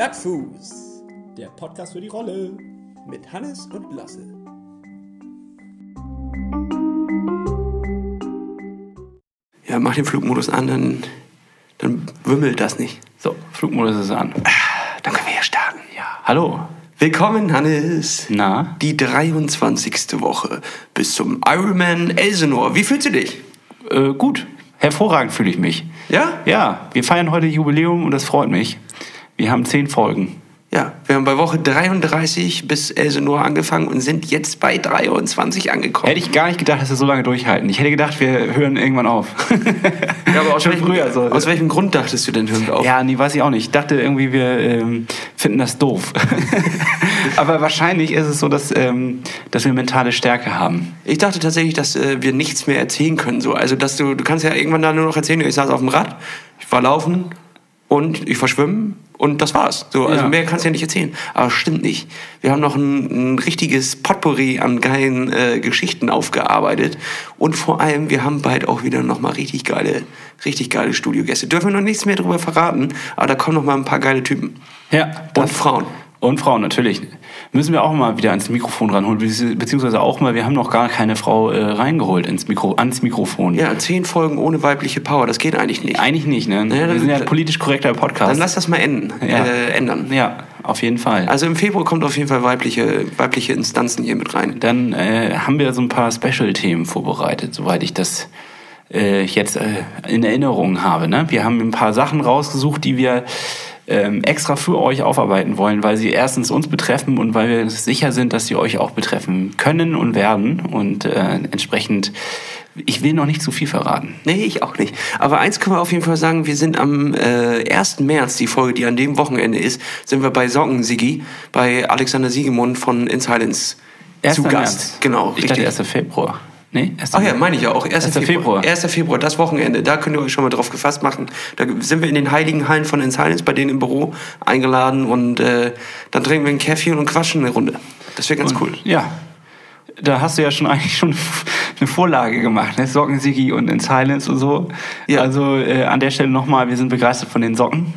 Plattfuß, der Podcast für die Rolle mit Hannes und Lasse. Ja, mach den Flugmodus an, dann, dann wimmelt das nicht. So, Flugmodus ist an. Dann können wir ja starten. Ja, hallo. Willkommen, Hannes. Na? Die 23. Woche bis zum Ironman Elsenor. Wie fühlst du dich? Äh, gut. Hervorragend fühle ich mich. Ja? Ja, wir feiern heute Jubiläum und das freut mich. Wir haben zehn Folgen. Ja, wir haben bei Woche 33 bis Elsenor angefangen und sind jetzt bei 23 angekommen. Hätte ich gar nicht gedacht, dass wir so lange durchhalten. Ich hätte gedacht, wir hören irgendwann auf. ja, aber aus, Schon welchem, früher so. aus welchem Grund dachtest du denn, hören wir auf? Ja, nee, weiß ich auch nicht. Ich dachte irgendwie, wir ähm, finden das doof. Aber wahrscheinlich ist es so, dass, ähm, dass wir mentale Stärke haben. Ich dachte tatsächlich, dass äh, wir nichts mehr erzählen können. So. Also, dass du, du kannst ja irgendwann da nur noch erzählen, ich saß auf dem Rad, ich war laufen und ich war schwimmen und das war's. So, also Ja. mehr kannst du ja nicht erzählen. Aber stimmt nicht. Wir haben noch ein, ein richtiges Potpourri an geilen äh, Geschichten aufgearbeitet und vor allem, wir haben bald auch wieder noch mal richtig geile, richtig geile Studiogäste. Dürfen wir noch nichts mehr darüber verraten, aber da kommen noch mal ein paar geile Typen. Ja. Und Frauen. Und Frauen, natürlich. Müssen wir auch mal wieder ans Mikrofon ranholen, bezieh- beziehungsweise auch mal, wir haben noch gar keine Frau äh, reingeholt ins Mikro, ans Mikrofon. Ja, zehn Folgen ohne weibliche Power, das geht eigentlich nicht. Eigentlich nicht, ne? Ja, wir sind ja politisch korrekter Podcast. Dann lass das mal enden, Ja. äh, ändern. ja, auf jeden Fall. Also im Februar kommt auf jeden Fall weibliche, weibliche Instanzen hier mit rein. Dann äh, haben wir so ein paar Special-Themen vorbereitet, soweit ich das äh, jetzt äh, in Erinnerung habe. Ne? Wir haben ein paar Sachen rausgesucht, die wir ähm, extra für euch aufarbeiten wollen, weil sie erstens uns betreffen und weil wir sicher sind, dass sie euch auch betreffen können und werden. Und äh, entsprechend, ich will noch nicht zu viel verraten. Nee, ich auch nicht. Aber eins können wir auf jeden Fall sagen, wir sind am äh, 1. März, die Folge, die an dem Wochenende ist, sind wir bei Socken Sigi, bei Alexander Siegemund von In Silence zu 1. Gast. März. Genau, Ich dachte 1. Februar. Nee, 1. Ach ja, meine ich ja auch. 1. 1. Februar. 1. Februar, das Wochenende. Da könnt ihr euch schon mal drauf gefasst machen. Da sind wir in den heiligen Hallen von In Silence bei denen im Büro eingeladen und äh, dann trinken wir ein Käffchen und quatschen eine Runde. Das wäre ganz cool. Ja. Da hast du ja schon eigentlich schon eine Vorlage gemacht, ne? Socken Sigi und in Silence und so. Ja. Also äh, an der Stelle nochmal, wir sind begeistert von den Socken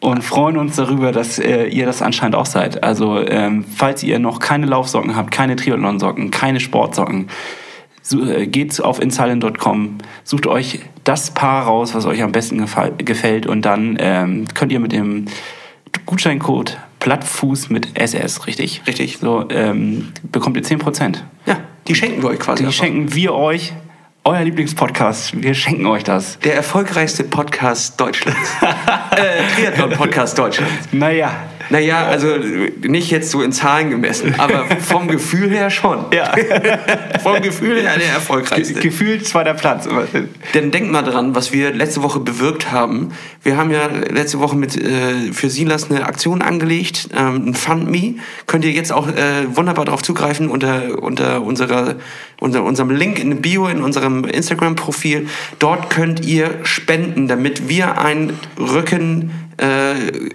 und freuen uns darüber, dass äh, ihr das anscheinend auch seid. Also ähm, falls ihr noch keine Laufsocken habt, keine Triathlon-Socken, keine Sportsocken, so, geht auf insilent.com, sucht euch das Paar raus, was euch am besten gefällt und dann ähm, könnt ihr mit dem Gutscheincode Plattfuß mit SS, richtig? Richtig. So, ähm, bekommt ihr 10%. Ja, die schenken wir euch quasi. Die einfach. schenken wir euch, euer Lieblingspodcast, wir schenken euch das. Der erfolgreichste Podcast Deutschlands. äh, Triathlon-Podcast Deutschlands. Naja. Naja, also nicht jetzt so in Zahlen gemessen, aber vom Gefühl her schon. Ja. Vom Gefühl her der erfolgreichste. Gefühlt zweiter Platz. Denn denkt mal dran, was wir letzte Woche bewirkt haben. Wir haben ja letzte Woche mit äh, für Silas eine Aktion angelegt, ähm, ein Fund Me. Könnt ihr jetzt auch äh, wunderbar darauf zugreifen unter unter unserer unter unserem Link in der Bio in unserem Instagram Profil. Dort könnt ihr spenden, damit wir ein Rücken äh,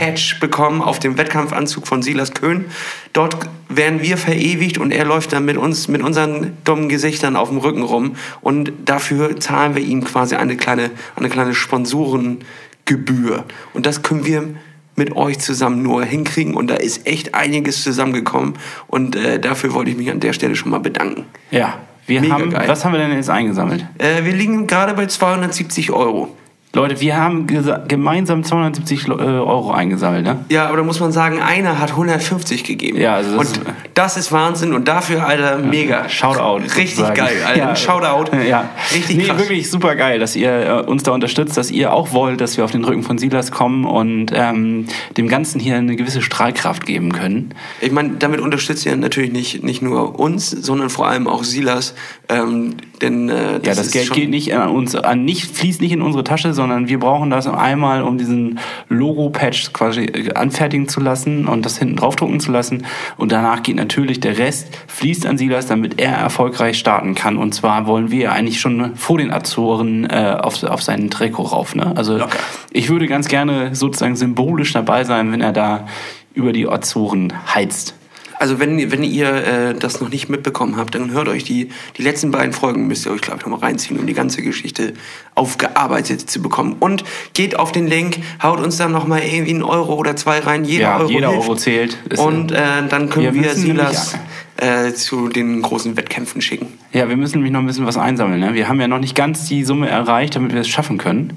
Patch bekommen auf dem Wettkampfanzug von Silas Köhn. Dort werden wir verewigt und er läuft dann mit uns, mit unseren dummen Gesichtern auf dem Rücken rum und dafür zahlen wir ihm quasi eine kleine, eine kleine Sponsorengebühr. Und das können wir mit euch zusammen nur hinkriegen und da ist echt einiges zusammengekommen und äh, dafür wollte ich mich an der Stelle schon mal bedanken. Ja. Wir Mega haben, geil. was haben wir denn jetzt eingesammelt? Äh, wir liegen gerade bei 270 Euro. Leute, wir haben gemeinsam 270 äh, Euro eingesammelt, ne? Ja, aber da muss man sagen, einer hat 150 gegeben. Ja, also das und ist- das ist Wahnsinn und dafür, Alter, mega. Shoutout. Richtig sozusagen. geil, Alter. Ein Shoutout. Ja. Richtig nee, krass. wirklich super geil, dass ihr äh, uns da unterstützt, dass ihr auch wollt, dass wir auf den Rücken von Silas kommen und ähm, dem Ganzen hier eine gewisse Strahlkraft geben können. Ich meine, damit unterstützt ihr natürlich nicht, nicht nur uns, sondern vor allem auch Silas. Ähm, denn äh, Ja, das ist Geld geht nicht an uns, an nicht, fließt nicht in unsere Tasche, sondern wir brauchen das einmal, um diesen Logo-Patch quasi äh, anfertigen zu lassen und das hinten draufdrucken zu lassen. Und danach geht natürlich der Rest, fließt an Silas, damit er erfolgreich starten kann. Und zwar wollen wir eigentlich schon vor den Azoren äh, auf, auf seinen Trikot rauf. Ne? Also Locker. ich würde ganz gerne sozusagen symbolisch dabei sein, wenn er da über die Azoren heizt. Also wenn, wenn ihr äh, das noch nicht mitbekommen habt, dann hört euch die, die letzten beiden Folgen, müsst ihr euch, glaube ich, nochmal reinziehen, um die ganze Geschichte aufgearbeitet zu bekommen. Und geht auf den Link, haut uns dann nochmal irgendwie einen Euro oder zwei rein. Jeder Ja, Euro jeder hilft. Euro zählt. Und äh, dann können Wir wir, Silas äh, zu den großen Wettkämpfen schicken. Ja, wir müssen nämlich noch ein bisschen was einsammeln. Ne? Wir haben ja noch nicht ganz die Summe erreicht, damit wir es schaffen können.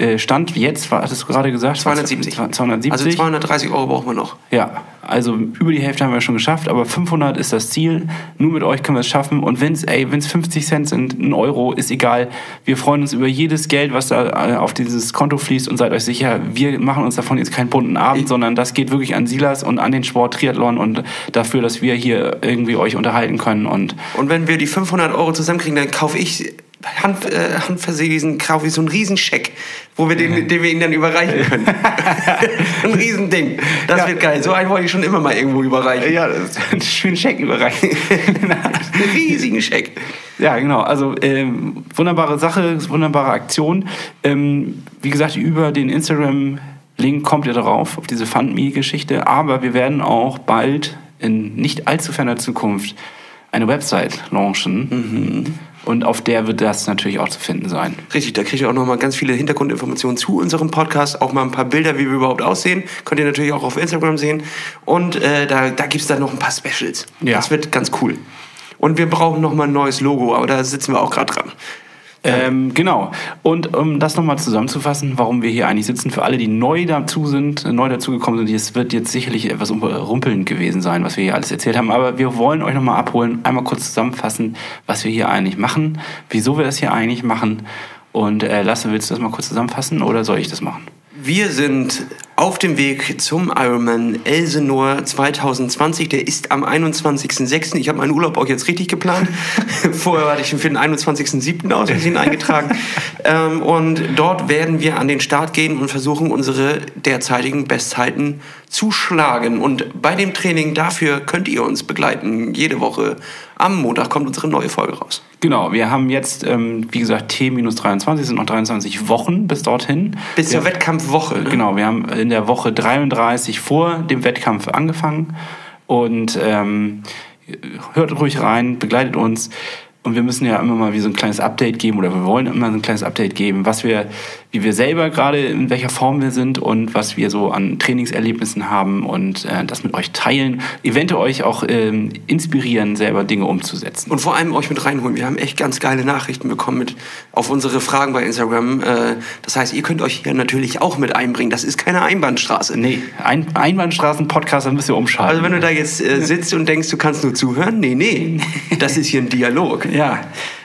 Äh, Stand jetzt, hattest du gerade gesagt? 270. 270. Also 230 Euro brauchen wir noch. Ja, also über die Hälfte haben wir schon geschafft, aber 500 ist das Ziel. Nur mit euch können wir es schaffen. Und wenn es, ey, wenn es 50 Cent sind, ein Euro, ist egal. Wir freuen uns über jedes Geld, was da äh, auf dieses Konto fließt und seid euch sicher, wir machen uns davon jetzt keinen bunten Abend, sondern das geht wirklich an Silas und an den Sport Triathlon und dafür, dass wir hier irgendwie euch unterhalten können und Und wenn wir die 500 Euro zusammenkriegen, dann kaufe ich Hand, äh, handverlesen, kaufe ich so einen Riesenscheck, wo wir den, den wir ihnen dann überreichen können. ein Riesending. Das Ja. wird geil. So einen wollte ich schon immer mal irgendwo überreichen. ja, das ist ein schönen Scheck überreichen. Einen riesigen Scheck. Ja, genau. Also ähm, wunderbare Sache, wunderbare Aktion. Ähm, wie gesagt, über den Instagram-Link kommt ihr darauf, auf diese FundMe-Geschichte. Aber wir werden auch bald in nicht allzu ferner Zukunft eine Website launchen. Und auf der wird das natürlich auch zu finden sein. Richtig, da kriegt ihr auch noch mal ganz viele Hintergrundinformationen zu unserem Podcast, auch mal ein paar Bilder, wie wir überhaupt aussehen. Könnt ihr natürlich auch auf Instagram sehen. Und äh, da, da gibt's dann noch ein paar Specials. Ja. Das wird ganz cool. Und wir brauchen noch mal ein neues Logo, aber da sitzen wir auch gerade dran. Ähm, genau. Und um das nochmal zusammenzufassen, warum wir hier eigentlich sitzen, für alle, die neu dazu sind, äh, neu dazugekommen sind, es wird jetzt sicherlich etwas rumpelnd gewesen sein, was wir hier alles erzählt haben, aber wir wollen euch nochmal abholen, einmal kurz zusammenfassen, was wir hier eigentlich machen, wieso wir das hier eigentlich machen. Und äh, Lasse, willst du das mal kurz zusammenfassen oder soll ich das machen? Wir sind auf dem Weg zum Ironman Elsenor 2020. Der ist am 21.06. Ich habe meinen Urlaub auch jetzt richtig geplant. Vorher hatte ich ihn für den 21.07. aus Versehen eingetragen. Ähm, und dort werden wir an den Start gehen und versuchen, unsere derzeitigen Bestzeiten zu schlagen. Und bei dem Training dafür könnt ihr uns begleiten. Jede Woche am Montag kommt unsere neue Folge raus. Genau, wir haben jetzt, ähm, wie gesagt, T-23, sind noch 23 Wochen bis dorthin. Bis zur wir, Wettkampfwoche. Ne? Genau, wir haben in der Woche 33 vor dem Wettkampf angefangen und ähm, hört ruhig rein, begleitet uns. Und wir müssen ja immer mal wie so ein kleines Update geben oder wir wollen immer so ein kleines Update geben, was wir, wie wir selber gerade in welcher Form wir sind und was wir so an Trainingserlebnissen haben und äh, das mit euch teilen, eventuell euch auch ähm, inspirieren, selber Dinge umzusetzen. Und vor allem euch mit reinholen. Wir haben echt ganz geile Nachrichten bekommen mit auf unsere Fragen bei Instagram. Äh, Das heißt, ihr könnt euch hier natürlich auch mit einbringen. Das ist keine Einbahnstraße. Nee, ein Einbahnstraßen-Podcast, dann müsst ihr umschalten. Also wenn du da jetzt äh, sitzt und denkst, du kannst nur zuhören, nee, nee. Das ist hier ein Dialog. Ja,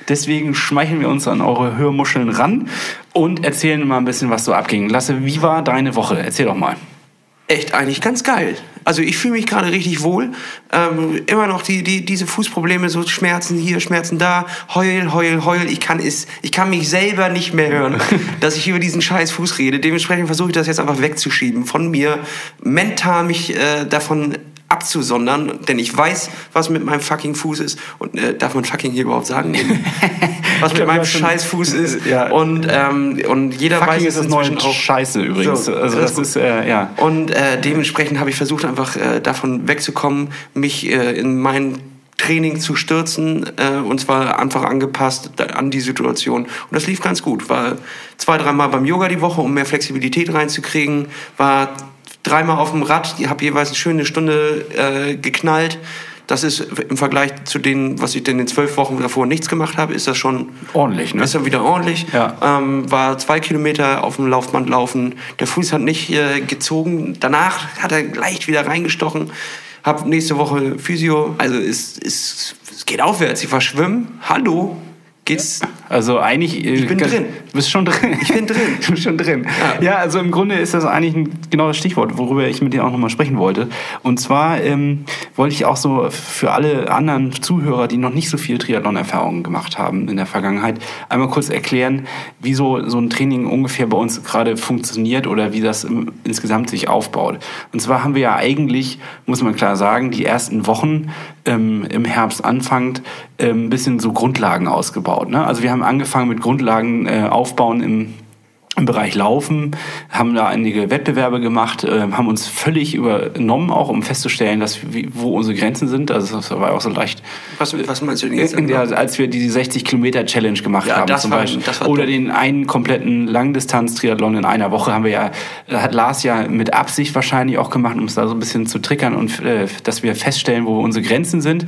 deswegen schmeicheln wir uns an eure Hörmuscheln ran und erzählen mal ein bisschen, was so abging. Lasse, wie war deine Woche? Erzähl doch mal. Echt eigentlich ganz geil. Also ich fühle mich gerade richtig wohl. Ähm, immer noch die, die, diese Fußprobleme, so Schmerzen hier, Schmerzen da, heul, heul, heul. Ich kann es, ich kann mich selber nicht mehr hören, dass ich über diesen scheiß Fuß rede. Dementsprechend versuche ich das jetzt einfach wegzuschieben von mir, mental mich äh, davon abzusondern, denn ich weiß, was mit meinem fucking Fuß ist. Und äh, darf man fucking hier überhaupt sagen? was mit meinem du hast schon- scheiß Fuß ist. Ja. Und, ähm, und jeder weiß Fucking es ist inzwischen auch. Scheiße übrigens. So, also das das ist, äh, ja. Und äh, dementsprechend habe ich versucht, einfach äh, davon wegzukommen, mich äh, in mein Training zu stürzen äh, und zwar einfach angepasst da- an die Situation. Und das lief ganz gut. War zwei, dreimal beim Yoga die Woche, um mehr Flexibilität reinzukriegen. War dreimal auf dem Rad, habe jeweils eine schöne Stunde äh, geknallt. Das ist im Vergleich zu denen, was ich denn in zwölf Wochen davor nichts gemacht habe, ist das schon Ordentlich, ne? ist dann wieder ordentlich. Ja. Ähm, war zwei Kilometer auf dem Laufband laufen. Der Fuß hat nicht äh, gezogen. Danach hat er leicht wieder reingestochen. Hab nächste Woche Physio. Also es, es, es geht aufwärts. Ich war schwimmen. Hallo. Geht's? Also eigentlich. äh, Ich bin ganz- drin. Du bist schon drin. Ich bin drin. Du bist schon drin. Ja. Ja. also im Grunde ist das eigentlich ein genau das Stichwort, worüber ich mit dir auch nochmal sprechen wollte. Und zwar ähm, wollte ich auch so für alle anderen Zuhörer, die noch nicht so viel Triathlon-Erfahrungen gemacht haben in der Vergangenheit, einmal kurz erklären, wie so, so ein Training ungefähr bei uns gerade funktioniert oder wie das im, insgesamt sich aufbaut. Und zwar haben wir ja eigentlich, muss man klar sagen, die ersten Wochen ähm, im Herbst anfangend ähm, ein bisschen so Grundlagen ausgebaut. Ne? Also wir haben angefangen mit Grundlagen äh, aufbauen im im Bereich Laufen, haben da einige Wettbewerbe gemacht, äh, haben uns völlig übernommen, auch um festzustellen, dass, wie, wo unsere Grenzen sind. Also das war auch so leicht. Was, was meinst du denn jetzt? In der, als wir die 60 Kilometer Challenge gemacht Ja, haben zum war- Beispiel. Oder den einen kompletten Langdistanz-Triathlon in einer Woche haben wir ja, hat Lars ja mit Absicht wahrscheinlich auch gemacht, um uns da so ein bisschen zu triggern und äh, dass wir feststellen, wo unsere Grenzen sind.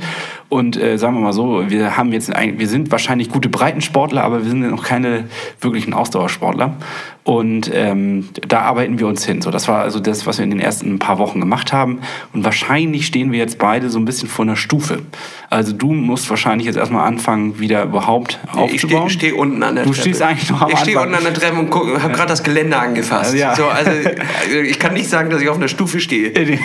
Und äh, sagen wir mal so, wir haben jetzt ein, wir sind wahrscheinlich gute Breitensportler, aber wir sind noch keine wirklichen Ausdauersportler. Und ähm, da arbeiten wir uns hin. So, das war also das, was wir in den ersten paar Wochen gemacht haben. Und wahrscheinlich stehen wir jetzt beide so ein bisschen vor einer Stufe. Also du musst wahrscheinlich jetzt erstmal anfangen, wieder überhaupt Ich aufzubauen. stehe steh unten an der Du Treppe. stehst eigentlich noch am Ich stehe unten an der Treppe und habe gerade das Gelände angefasst. Ja. So, also ich kann nicht sagen, dass ich auf einer Stufe stehe.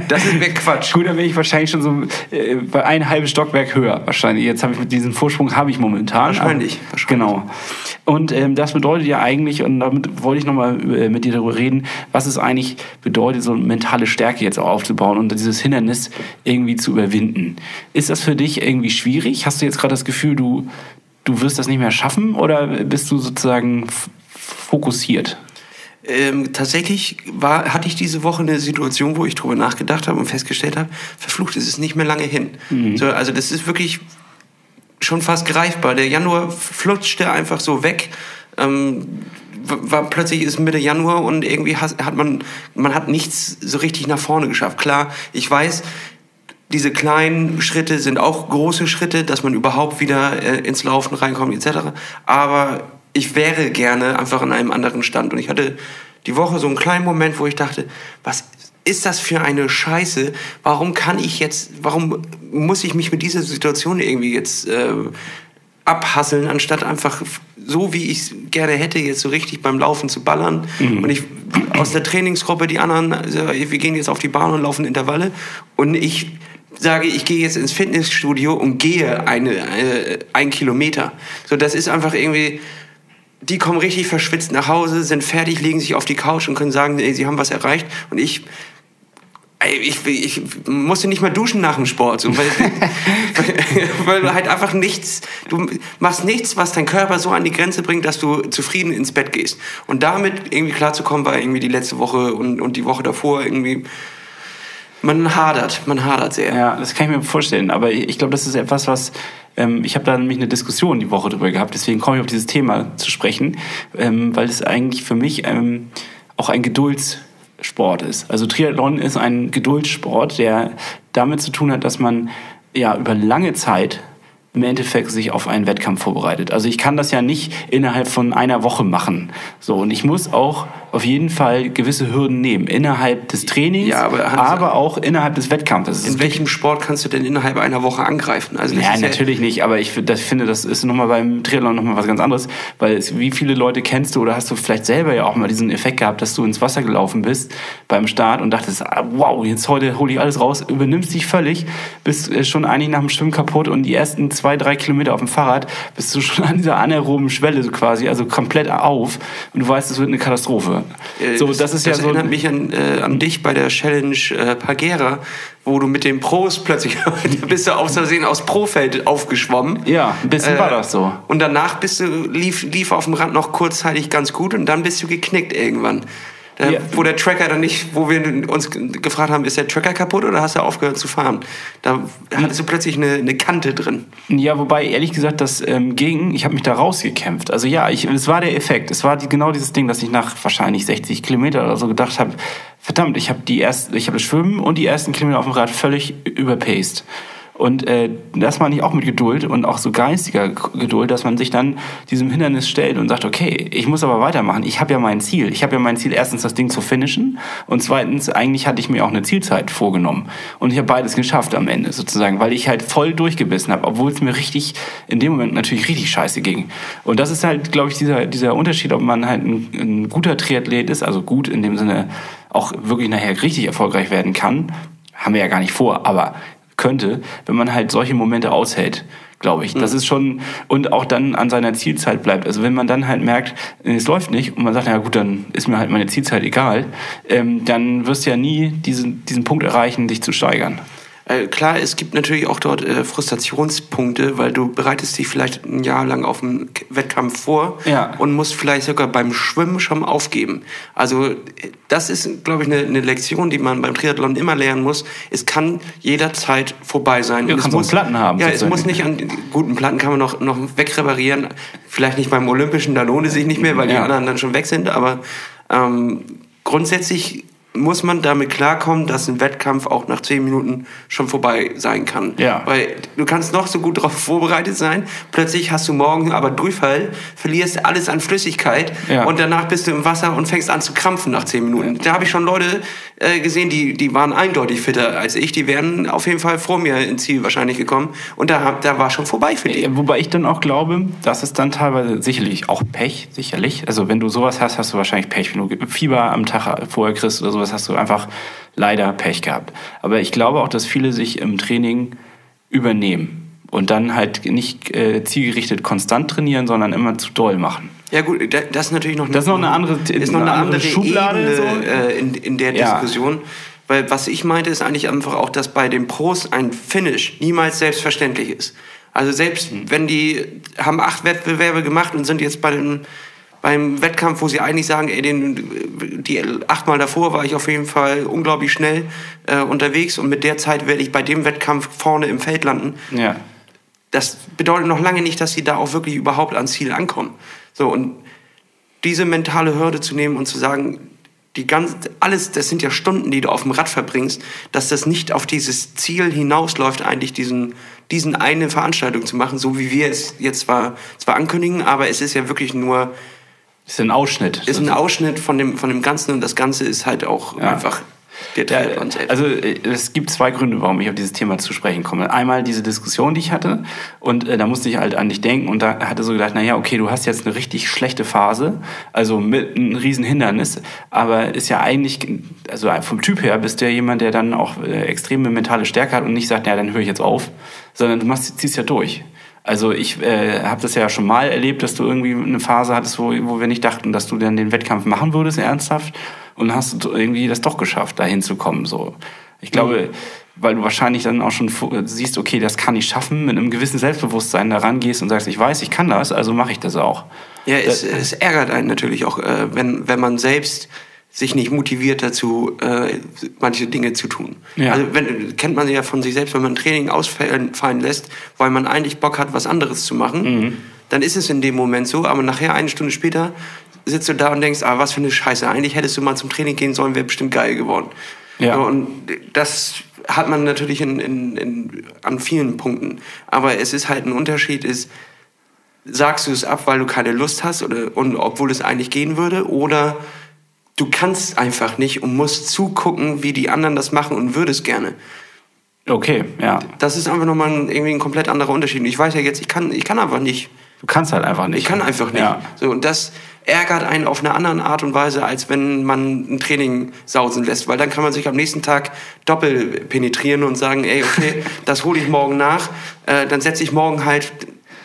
Das ist mir Quatsch. Gut, dann bin ich wahrscheinlich schon so äh, ein halbes Stockwerk höher. Wahrscheinlich. Jetzt habe ich mit diesem Vorsprung habe ich momentan. Wahrscheinlich, Aber, wahrscheinlich. Genau. Und ähm, das bedeutet ja eigentlich, und damit wollte ich nochmal äh, mit dir darüber reden, was es eigentlich bedeutet, so eine mentale Stärke jetzt auch aufzubauen und dieses Hindernis irgendwie zu überwinden. Ist das für dich irgendwie schwierig? Hast du jetzt gerade das Gefühl, du, du wirst das nicht mehr schaffen oder bist du sozusagen fokussiert? Ähm, tatsächlich war, hatte ich diese Woche eine Situation, wo ich drüber nachgedacht habe und festgestellt habe, verflucht, es ist nicht mehr lange hin. So, also das ist wirklich schon fast greifbar. Der Januar flutschte einfach so weg. Ähm, war plötzlich ist Mitte Januar und irgendwie hat man man hat nichts so richtig nach vorne geschafft. Klar, ich weiß, diese kleinen Schritte sind auch große Schritte, dass man überhaupt wieder äh, ins Laufen reinkommt etc. Aber ich wäre gerne einfach an einem anderen Stand. Und ich hatte die Woche so einen kleinen Moment, wo ich dachte, was ist das für eine Scheiße? Warum kann ich jetzt, warum muss ich mich mit dieser Situation irgendwie jetzt äh, abhasseln, anstatt einfach so, wie ich es gerne hätte, jetzt so richtig beim Laufen zu ballern. Und ich aus der Trainingsgruppe, die anderen, also wir gehen jetzt auf die Bahn und laufen Intervalle. Und ich sage, ich gehe jetzt ins Fitnessstudio und gehe eine, äh, ein Kilometer. So, das ist einfach irgendwie, die kommen richtig verschwitzt nach Hause, sind fertig, legen sich auf die Couch und können sagen, ey, sie haben was erreicht. Und ich, ey, ich, ich musste nicht mal duschen nach dem Sport, so, weil, weil du halt einfach nichts, du machst nichts, was dein Körper so an die Grenze bringt, dass du zufrieden ins Bett gehst. Und damit irgendwie klarzukommen, war irgendwie die letzte Woche und, und die Woche davor irgendwie, man hadert, man hadert sehr. Ja, das kann ich mir vorstellen. Aber ich glaube, das ist etwas, was ähm, ich habe da nämlich eine Diskussion die Woche drüber gehabt. Deswegen komme ich auf dieses Thema zu sprechen, ähm, weil es eigentlich für mich ähm, auch ein Geduldssport ist. Also Triathlon ist ein Geduldssport, der damit zu tun hat, dass man ja über lange Zeit im Endeffekt sich auf einen Wettkampf vorbereitet. Also ich kann das ja nicht innerhalb von einer Woche machen. So und ich muss auch auf jeden Fall gewisse Hürden nehmen innerhalb des Trainings, Ja, aber aber auch innerhalb des Wettkampfes. In welchem Sport kannst du denn innerhalb einer Woche angreifen? Also ja, natürlich nicht, aber ich das, finde, das ist nochmal beim Triathlon nochmal was ganz anderes, weil es, wie viele Leute kennst du oder hast du vielleicht selber ja auch mal diesen Effekt gehabt, dass du ins Wasser gelaufen bist beim Start und dachtest, ah, wow, jetzt heute hole ich alles raus, übernimmst dich völlig, bist äh, schon eigentlich nach dem Schwimmen kaputt und die ersten zwei, drei Kilometer auf dem Fahrrad bist du schon an dieser anaeroben Schwelle so quasi, also komplett auf und du weißt, es wird eine Katastrophe. Äh, so, das, ist ja so... erinnert mich an, äh, an dich bei der Challenge äh, Pagera, wo du mit den Pros plötzlich bist du aus Versehen aus Profeld aufgeschwommen. Ja, ein bisschen war das so. Und danach bist du lief, lief auf dem Rand noch kurzzeitig ganz gut und dann bist du geknickt irgendwann. Da, Ja. Wo der Tracker dann nicht, wo wir uns gefragt haben, ist der Tracker kaputt oder hast du aufgehört zu fahren? Da hattest du plötzlich eine, eine Kante drin. Ja, wobei ehrlich gesagt, das ähm, ging, ich habe mich da rausgekämpft. Also ja, ich, es war der Effekt. Es war die, genau dieses Ding, dass ich nach wahrscheinlich 60 Kilometer oder so gedacht habe, verdammt, ich habe die ersten, ich habe das Schwimmen und die ersten Kilometer auf dem Rad völlig überpaced. Und äh, das meine ich auch mit Geduld und auch so geistiger Geduld, dass man sich dann diesem Hindernis stellt und sagt, okay, ich muss aber weitermachen. Ich habe ja mein Ziel. Ich habe ja mein Ziel, erstens das Ding zu finishen und zweitens, eigentlich hatte ich mir auch eine Zielzeit vorgenommen. Und ich habe beides geschafft am Ende sozusagen, weil ich halt voll durchgebissen habe, obwohl es mir richtig, in dem Moment natürlich richtig scheiße ging. Und das ist halt, glaube ich, dieser, dieser Unterschied, ob man halt ein, ein guter Triathlet ist, also gut in dem Sinne auch wirklich nachher richtig erfolgreich werden kann. Haben wir ja gar nicht vor, aber könnte, wenn man halt solche Momente aushält, glaube ich. Das ist schon, und auch dann an seiner Zielzeit bleibt. Also wenn man dann halt merkt, es läuft nicht und man sagt, na gut, dann ist mir halt meine Zielzeit egal, ähm, dann wirst du ja nie diesen, diesen Punkt erreichen, dich zu steigern. Äh, klar, es gibt natürlich auch dort äh, Frustrationspunkte, weil du bereitest dich vielleicht ein Jahr lang auf einen Wettkampf vor Ja. und musst vielleicht sogar beim Schwimmen schon aufgeben. Also äh, das ist, glaube ich, eine, eine Lektion, die man beim Triathlon immer lernen muss. Es kann jederzeit vorbei sein. Ja, Und es kannst muss Platten haben, Ja, es muss nicht an guten Platten kann man noch, noch wegreparieren. Vielleicht nicht beim Olympischen, da lohnt es sich nicht mehr, weil die Ja. anderen dann schon weg sind. Aber ähm, grundsätzlich muss man damit klarkommen, dass ein Wettkampf auch nach zehn Minuten schon vorbei sein kann. Ja. Weil du kannst noch so gut darauf vorbereitet sein, plötzlich hast du morgen aber Durchfall, verlierst alles an Flüssigkeit Ja. und danach bist du im Wasser und fängst an zu krampfen nach zehn Minuten. Da habe ich schon Leute äh, gesehen, die, die waren eindeutig fitter als ich. Die wären auf jeden Fall vor mir ins Ziel wahrscheinlich gekommen und da, da war schon vorbei für die. Ja, Wobei ich dann auch glaube, dass es dann teilweise sicherlich auch Pech, sicherlich. Also wenn du sowas hast, hast du wahrscheinlich Pech. Wenn du Fieber am Tag vorher kriegst oder sowas, hast du einfach leider Pech gehabt. Aber ich glaube auch, dass viele sich im Training übernehmen und dann halt nicht äh, zielgerichtet konstant trainieren, sondern immer zu doll machen. Ja gut, da- das ist natürlich noch Das ist noch eine andere- ist noch eine eine andere andere Schublade, Ebene, so. äh, in, in der Ja. Diskussion. Weil was ich meinte, ist eigentlich einfach auch, dass bei den Pros ein Finish niemals selbstverständlich ist. Also selbst Hm. wenn die haben acht Wettbewerbe gemacht und sind jetzt bei dem, beim Wettkampf, wo sie eigentlich sagen, ey, den, die achtmal davor war ich auf jeden Fall unglaublich schnell äh, unterwegs und mit der Zeit werde ich bei dem Wettkampf vorne im Feld landen Ja. das bedeutet noch lange nicht, dass sie da auch wirklich überhaupt ans Ziel ankommen. So, und diese mentale Hürde zu nehmen und zu sagen, die ganze, alles, das sind ja Stunden, die du auf dem Rad verbringst, dass das nicht auf dieses Ziel hinausläuft, eigentlich diesen, diesen eine Veranstaltung zu machen, so wie wir es jetzt zwar, zwar ankündigen, aber es ist ja wirklich nur, ist ein Ausschnitt. ist ein Ausschnitt von dem, von dem Ganzen und das Ganze ist halt auch Ja. einfach der Ja, Triathlon selbst. also äh, es gibt zwei Gründe, warum ich auf dieses Thema zu sprechen komme. Einmal diese Diskussion, die ich hatte und äh, da musste ich halt an dich denken und da hatte so gedacht, naja, okay, du hast jetzt eine richtig schlechte Phase, also mit einem riesen Hindernis, aber ist ja eigentlich, also vom Typ her bist du ja jemand, der dann auch äh, extreme mentale Stärke hat und nicht sagt, ja, dann höre ich jetzt auf, sondern du machst, ziehst ja durch. Also ich äh, habe das ja schon mal erlebt, dass du irgendwie eine Phase hattest, wo, wo wir nicht dachten, dass du dann den Wettkampf machen würdest, ernsthaft. Und hast du irgendwie das doch geschafft, da hinzukommen. So. Ich glaube, weil du wahrscheinlich dann auch schon siehst, okay, das kann ich schaffen, mit einem gewissen Selbstbewusstsein da rangehst und sagst, ich weiß, ich kann das, also mache ich das auch. Ja, es, es ärgert einen natürlich auch, äh, wenn, wenn man selbst sich nicht motiviert dazu, äh, manche Dinge zu tun. Ja. Also wenn, kennt man ja von sich selbst, wenn man Training ausfallen fallen lässt, weil man eigentlich Bock hat, was anderes zu machen, Mhm. dann ist es in dem Moment so, aber nachher, eine Stunde später, sitzt du da und denkst, ah, was für eine Scheiße, eigentlich hättest du mal zum Training gehen sollen, wäre bestimmt geil geworden. Ja. Und das hat man natürlich in, in, in, an vielen Punkten. Aber es ist halt ein Unterschied, ist, sagst du es ab, weil du keine Lust hast oder und obwohl es eigentlich gehen würde oder du kannst einfach nicht und musst zugucken, wie die anderen das machen und würdest gerne. Okay, ja. Das ist einfach nochmal ein, irgendwie ein komplett anderer Unterschied. Ich weiß ja jetzt, ich kann, ich kann einfach nicht. Du kannst halt einfach nicht. Ich kann einfach nicht. Ja. So, und das ärgert einen auf eine andere Art und Weise, als wenn man ein Training sausen lässt. Weil dann kann man sich am nächsten Tag doppelt penetrieren und sagen, ey, okay, das hole ich morgen nach. Äh, dann setze ich morgen halt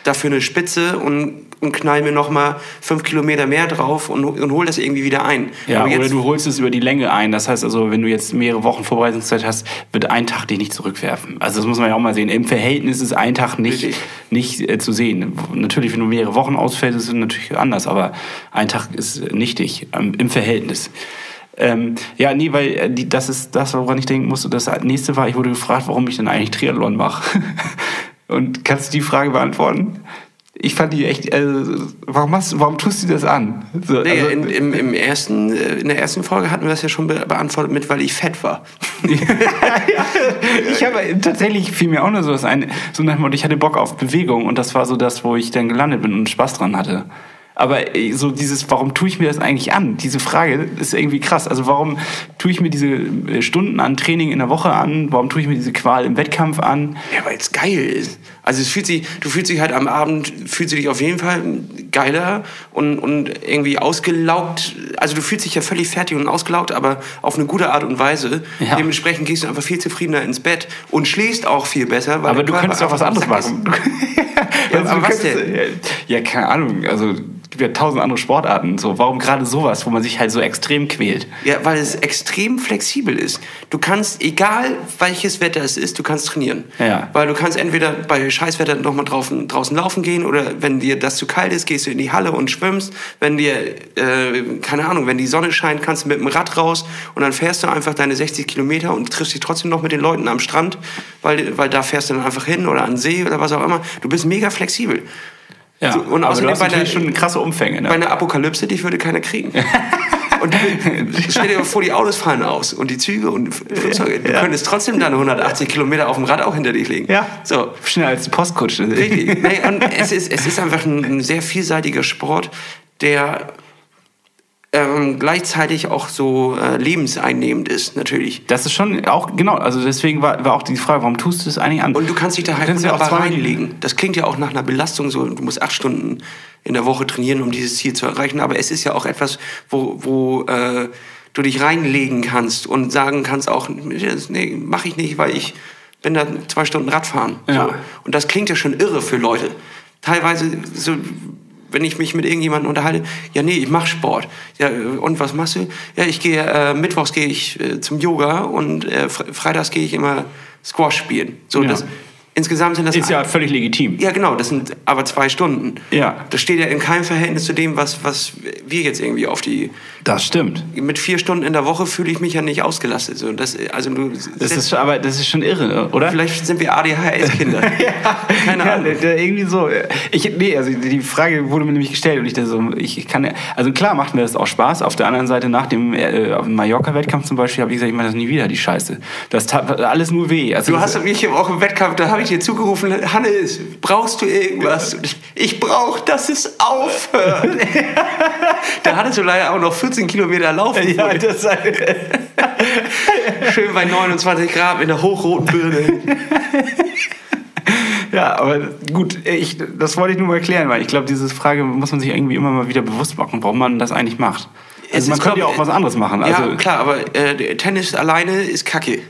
dafür eine Spitze und, und knall mir nochmal fünf Kilometer mehr drauf und, und hol das irgendwie wieder ein. Ja, Aber oder jetzt, du holst es über die Länge ein. Das heißt also, wenn du jetzt mehrere Wochen Vorbereitungszeit hast, wird ein Tag dich nicht zurückwerfen. Also das muss man ja auch mal sehen. Im Verhältnis ist ein Tag nicht, Richtig. nicht äh, zu sehen. Natürlich, wenn du mehrere Wochen ausfällst, ist es natürlich anders, aber ein Tag ist nichtig ähm, im Verhältnis. Ähm, ja, nee, weil äh, die, das ist das, woran ich denken musste. Das nächste war, ich wurde gefragt, warum ich denn eigentlich Triathlon mache. Und kannst du die Frage beantworten? Ich fand die echt, äh, warum, machst, warum tust du das an? So, nee, also- in, im, im ersten, äh, in der ersten Folge hatten wir das ja schon be beantwortet mit, weil ich fett war. ich habe tatsächlich fiel mir auch nur sowas ein, so nach dem Motto, ich hatte Bock auf Bewegung und das war so das, wo ich dann gelandet bin und Spaß dran hatte. Aber äh, so dieses, warum tue ich mir das eigentlich an? Diese Frage ist irgendwie krass. Also warum tue ich mir diese äh, Stunden an Training in der Woche an? Warum tue ich mir diese Qual im Wettkampf an? Ja, weil es geil ist. Also es fühlt sich, du fühlst dich halt am Abend, fühlst du dich auf jeden Fall geiler und, und irgendwie ausgelaugt. Also du fühlst dich ja völlig fertig und ausgelaugt, aber auf eine gute Art und Weise. Ja. Dementsprechend gehst du einfach viel zufriedener ins Bett und schläfst auch viel besser. Weil Aber du könntest auch was anderes machen. Ja, Also du was könntest- Ja, keine Ahnung. Also ja tausend andere Sportarten. So, warum gerade sowas, wo man sich halt so extrem quält? Ja, weil es extrem flexibel ist. Du kannst, egal welches Wetter es ist, du kannst trainieren. Ja. Weil du kannst entweder bei Scheißwetter nochmal draußen, draußen laufen gehen oder wenn dir das zu kalt ist, gehst du in die Halle und schwimmst. Wenn dir, äh, keine Ahnung, wenn die Sonne scheint, kannst du mit dem Rad raus und dann fährst du einfach deine 60 Kilometer und triffst dich trotzdem noch mit den Leuten am Strand, weil, weil da fährst du dann einfach hin oder an den See oder was auch immer. Du bist mega flexibel. Ja, So, und außerdem bei natürlich schon krasse Umfänge. Ne? Bei einer Apokalypse, dich würde keiner kriegen. Und du- stell dir mal vor, die Autos fallen aus und die Züge und Flugzeuge. Du Ja. könntest trotzdem deine 180 Kilometer auf dem Rad auch hinter dich legen. ja, So, schneller als die Postkutsche. richtig. Nee, und es ist, es ist einfach ein, ein sehr vielseitiger Sport, der ähm, gleichzeitig auch so äh, lebenseinnehmend ist, natürlich. Das ist schon auch, genau, also deswegen war, war auch die Frage, warum tust du es eigentlich an? Und du kannst dich da halt ja wunderbar zweimal- reinlegen. Das klingt ja auch nach einer Belastung so. Du musst acht Stunden in der Woche trainieren, um dieses Ziel zu erreichen. Aber es ist ja auch etwas, wo, wo äh, du dich reinlegen kannst und sagen kannst auch, nee, mach ich nicht, weil ich bin da zwei Stunden Radfahren. Ja. So. Und das klingt ja schon irre für Leute. Teilweise so wenn ich mich mit irgendjemandem unterhalte, ja nee, ich mache Sport. Ja, äh, und was machst du? Ja, ich gehe, äh, mittwochs gehe ich äh, zum Yoga und äh, fre- freitags gehe ich immer Squash spielen. So, Ja. das, insgesamt sind das... ist ja völlig legitim. ja, genau, das sind aber zwei Stunden. Ja. Das steht ja in keinem Verhältnis zu dem, was, was wir jetzt irgendwie auf die... Das stimmt. Mit vier Stunden in der Woche fühle ich mich ja nicht ausgelastet. So, das, also du, Das ist, schon- aber das ist schon irre, oder? vielleicht sind wir ADHS-Kinder. Keine ja, Ahnung. irgendwie so. Ich, nee, also die Frage wurde mir nämlich gestellt und ich dachte so, ich, kann ja, also klar macht mir das auch Spaß. Auf der anderen Seite nach dem äh, Mallorca-Wettkampf zum Beispiel habe ich gesagt, ich mache das nie wieder, die Scheiße. Das tat alles nur weh. Also Du hast mich auch im Wettkampf, da habe ich dir zugerufen, Hannes, brauchst du irgendwas? Ich, brauche, dass es aufhört. da hattest du leider auch noch 14 Kilometer laufen. ja, das, Schön bei 29 Grad mit einer hochroten Birne. ja, aber gut, ich, das wollte ich nur mal erklären, weil ich glaube, diese Frage muss man sich irgendwie immer mal wieder bewusst machen, warum man das eigentlich macht. Also man könnte ja auch was anderes machen. Also, ja, klar, aber äh, Tennis alleine ist kacke.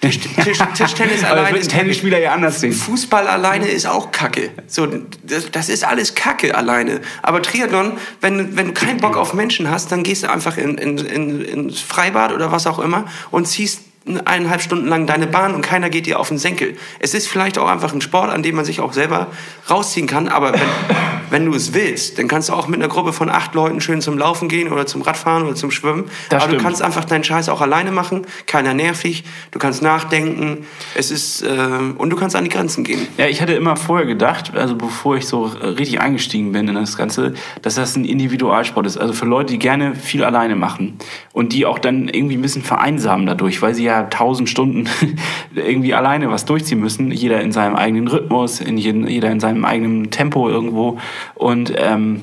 Tisch, Tisch, Tischtennis alleine ist. Tennisspieler ja anders sehen. Fußball alleine ist auch Kacke. So, das, das ist alles Kacke alleine. Aber Triathlon, wenn, wenn du keinen Bock auf Menschen hast, dann gehst du einfach in, in, in, ins Freibad oder was auch immer und ziehst eineinhalb Stunden lang deine Bahn und keiner geht dir auf den Senkel. Es ist vielleicht auch einfach ein Sport, an dem man sich auch selber rausziehen kann, aber wenn, wenn du es willst, dann kannst du auch mit einer Gruppe von acht Leuten schön zum Laufen gehen oder zum Radfahren oder zum Schwimmen. Das aber du stimmt. kannst einfach deinen Scheiß auch alleine machen, keiner nervt dich, du kannst nachdenken, es ist, äh, und du kannst an die Grenzen gehen. Ja, ich hatte immer vorher gedacht, also bevor ich so richtig eingestiegen bin in das Ganze, dass das ein Individualsport ist. Also für Leute, die gerne viel alleine machen und die auch dann irgendwie ein bisschen vereinsamen dadurch, weil sie ja tausend Stunden irgendwie alleine was durchziehen müssen. Jeder in seinem eigenen Rhythmus, in jeden, jeder in seinem eigenen Tempo irgendwo. Und ähm,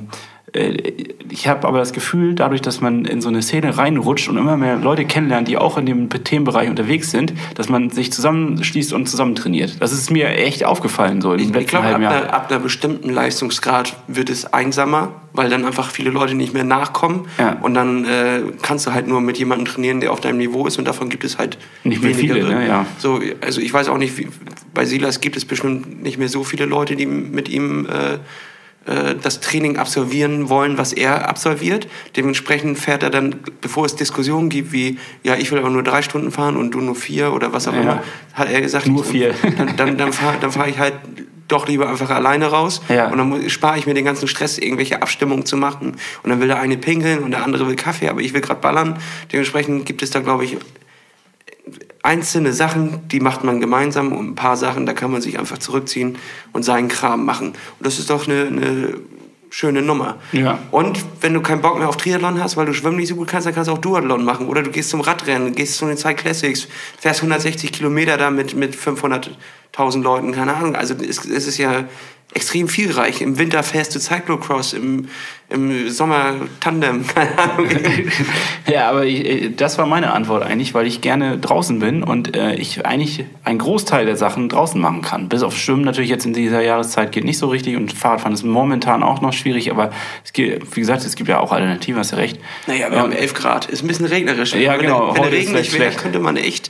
äh, ich habe aber das Gefühl, dadurch, dass man in so eine Szene reinrutscht und immer mehr Leute kennenlernt, die auch in dem Themenbereich unterwegs sind, dass man sich zusammenschließt und zusammen trainiert. Das ist mir echt aufgefallen so im Ich, letzten ich glaube, ab, halben Jahr. einer- ab einer bestimmten Leistungsgrad wird es einsamer, weil dann einfach viele Leute nicht mehr nachkommen. Ja. Und dann äh, kannst du halt nur mit jemandem trainieren, der auf deinem Niveau ist. Und davon gibt es halt Nicht mehr viele, ne? Ja. So, also ich weiß auch nicht, wie, bei Silas gibt es bestimmt nicht mehr so viele Leute, die mit ihm äh, äh, das Training absolvieren wollen, was er absolviert. Dementsprechend fährt er dann, bevor es Diskussionen gibt, wie, ja, ich will aber nur drei Stunden fahren und du nur vier oder was auch Ja. immer, hat er gesagt, Nur vier. Dann, dann, dann fahre fahr ich halt doch lieber einfach alleine raus Ja. und dann spare ich mir den ganzen Stress, irgendwelche Abstimmungen zu machen. Und dann will der eine pinkeln und der andere will Kaffee, aber ich will gerade ballern. Dementsprechend gibt es da, glaube ich, einzelne Sachen, die macht man gemeinsam und ein paar Sachen, da kann man sich einfach zurückziehen und seinen Kram machen. Und das ist doch eine, eine schöne Nummer. Ja. Und wenn du keinen Bock mehr auf Triathlon hast, weil du Schwimmen nicht so gut kannst, dann kannst du auch Duathlon machen. Oder du gehst zum Radrennen, gehst zu den Cyclassics, Classics, fährst 160 Kilometer da mit, mit 500.000 Leuten, keine Ahnung. Also es, es ist ja extrem vielreich. Im Winter fährst du Cyclocross, im, im Sommer Tandem, keine Ahnung. Ja, aber ich, äh, das war meine Antwort eigentlich, weil ich gerne draußen bin und äh, ich eigentlich einen Großteil der Sachen draußen machen kann. Bis auf Schwimmen natürlich jetzt in dieser Jahreszeit geht nicht so richtig und Fahrradfahren ist momentan auch noch schwierig, aber es gibt, wie gesagt, es gibt ja auch Alternativen, hast du recht. Naja, wir haben 11 Grad. Ist ein bisschen regnerisch. Ja, wenn genau. Der, wenn der Regen nicht wäre, könnte man echt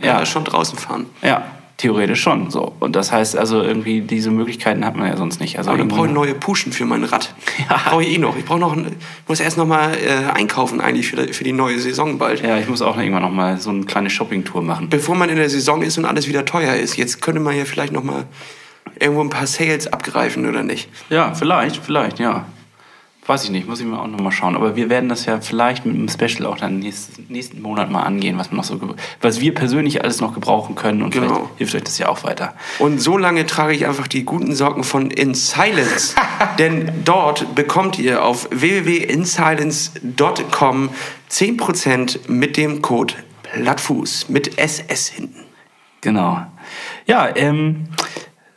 Ja. äh, schon draußen fahren. Ja, Theoretisch schon so. Und das heißt also irgendwie, diese Möglichkeiten hat man ja sonst nicht. Also Aber brauche ich irgendwo- neue Puschen für mein Rad. Brauche ich eh noch. Ich brauche noch, ein- muss erst noch mal äh, einkaufen eigentlich für, die- für die neue Saison bald. ja, ich muss auch irgendwann noch mal so eine kleine Shoppingtour machen. Bevor man in der Saison ist und alles wieder teuer ist. Jetzt könnte man ja vielleicht noch mal irgendwo ein paar Sales abgreifen, oder nicht? Ja, vielleicht, vielleicht, ja. Weiß ich nicht, muss ich mir auch noch mal schauen. Aber wir werden das ja vielleicht mit einem Special auch dann nächsten, nächsten Monat mal angehen, was man noch so, was wir persönlich alles noch gebrauchen können und Genau. vielleicht hilft euch das ja auch weiter. Und so lange trage ich einfach die guten Socken von In Silence. Denn dort bekommt ihr auf www.insilence.com 10% mit dem Code Plattfuß mit SS hinten. Genau. Ja, ähm,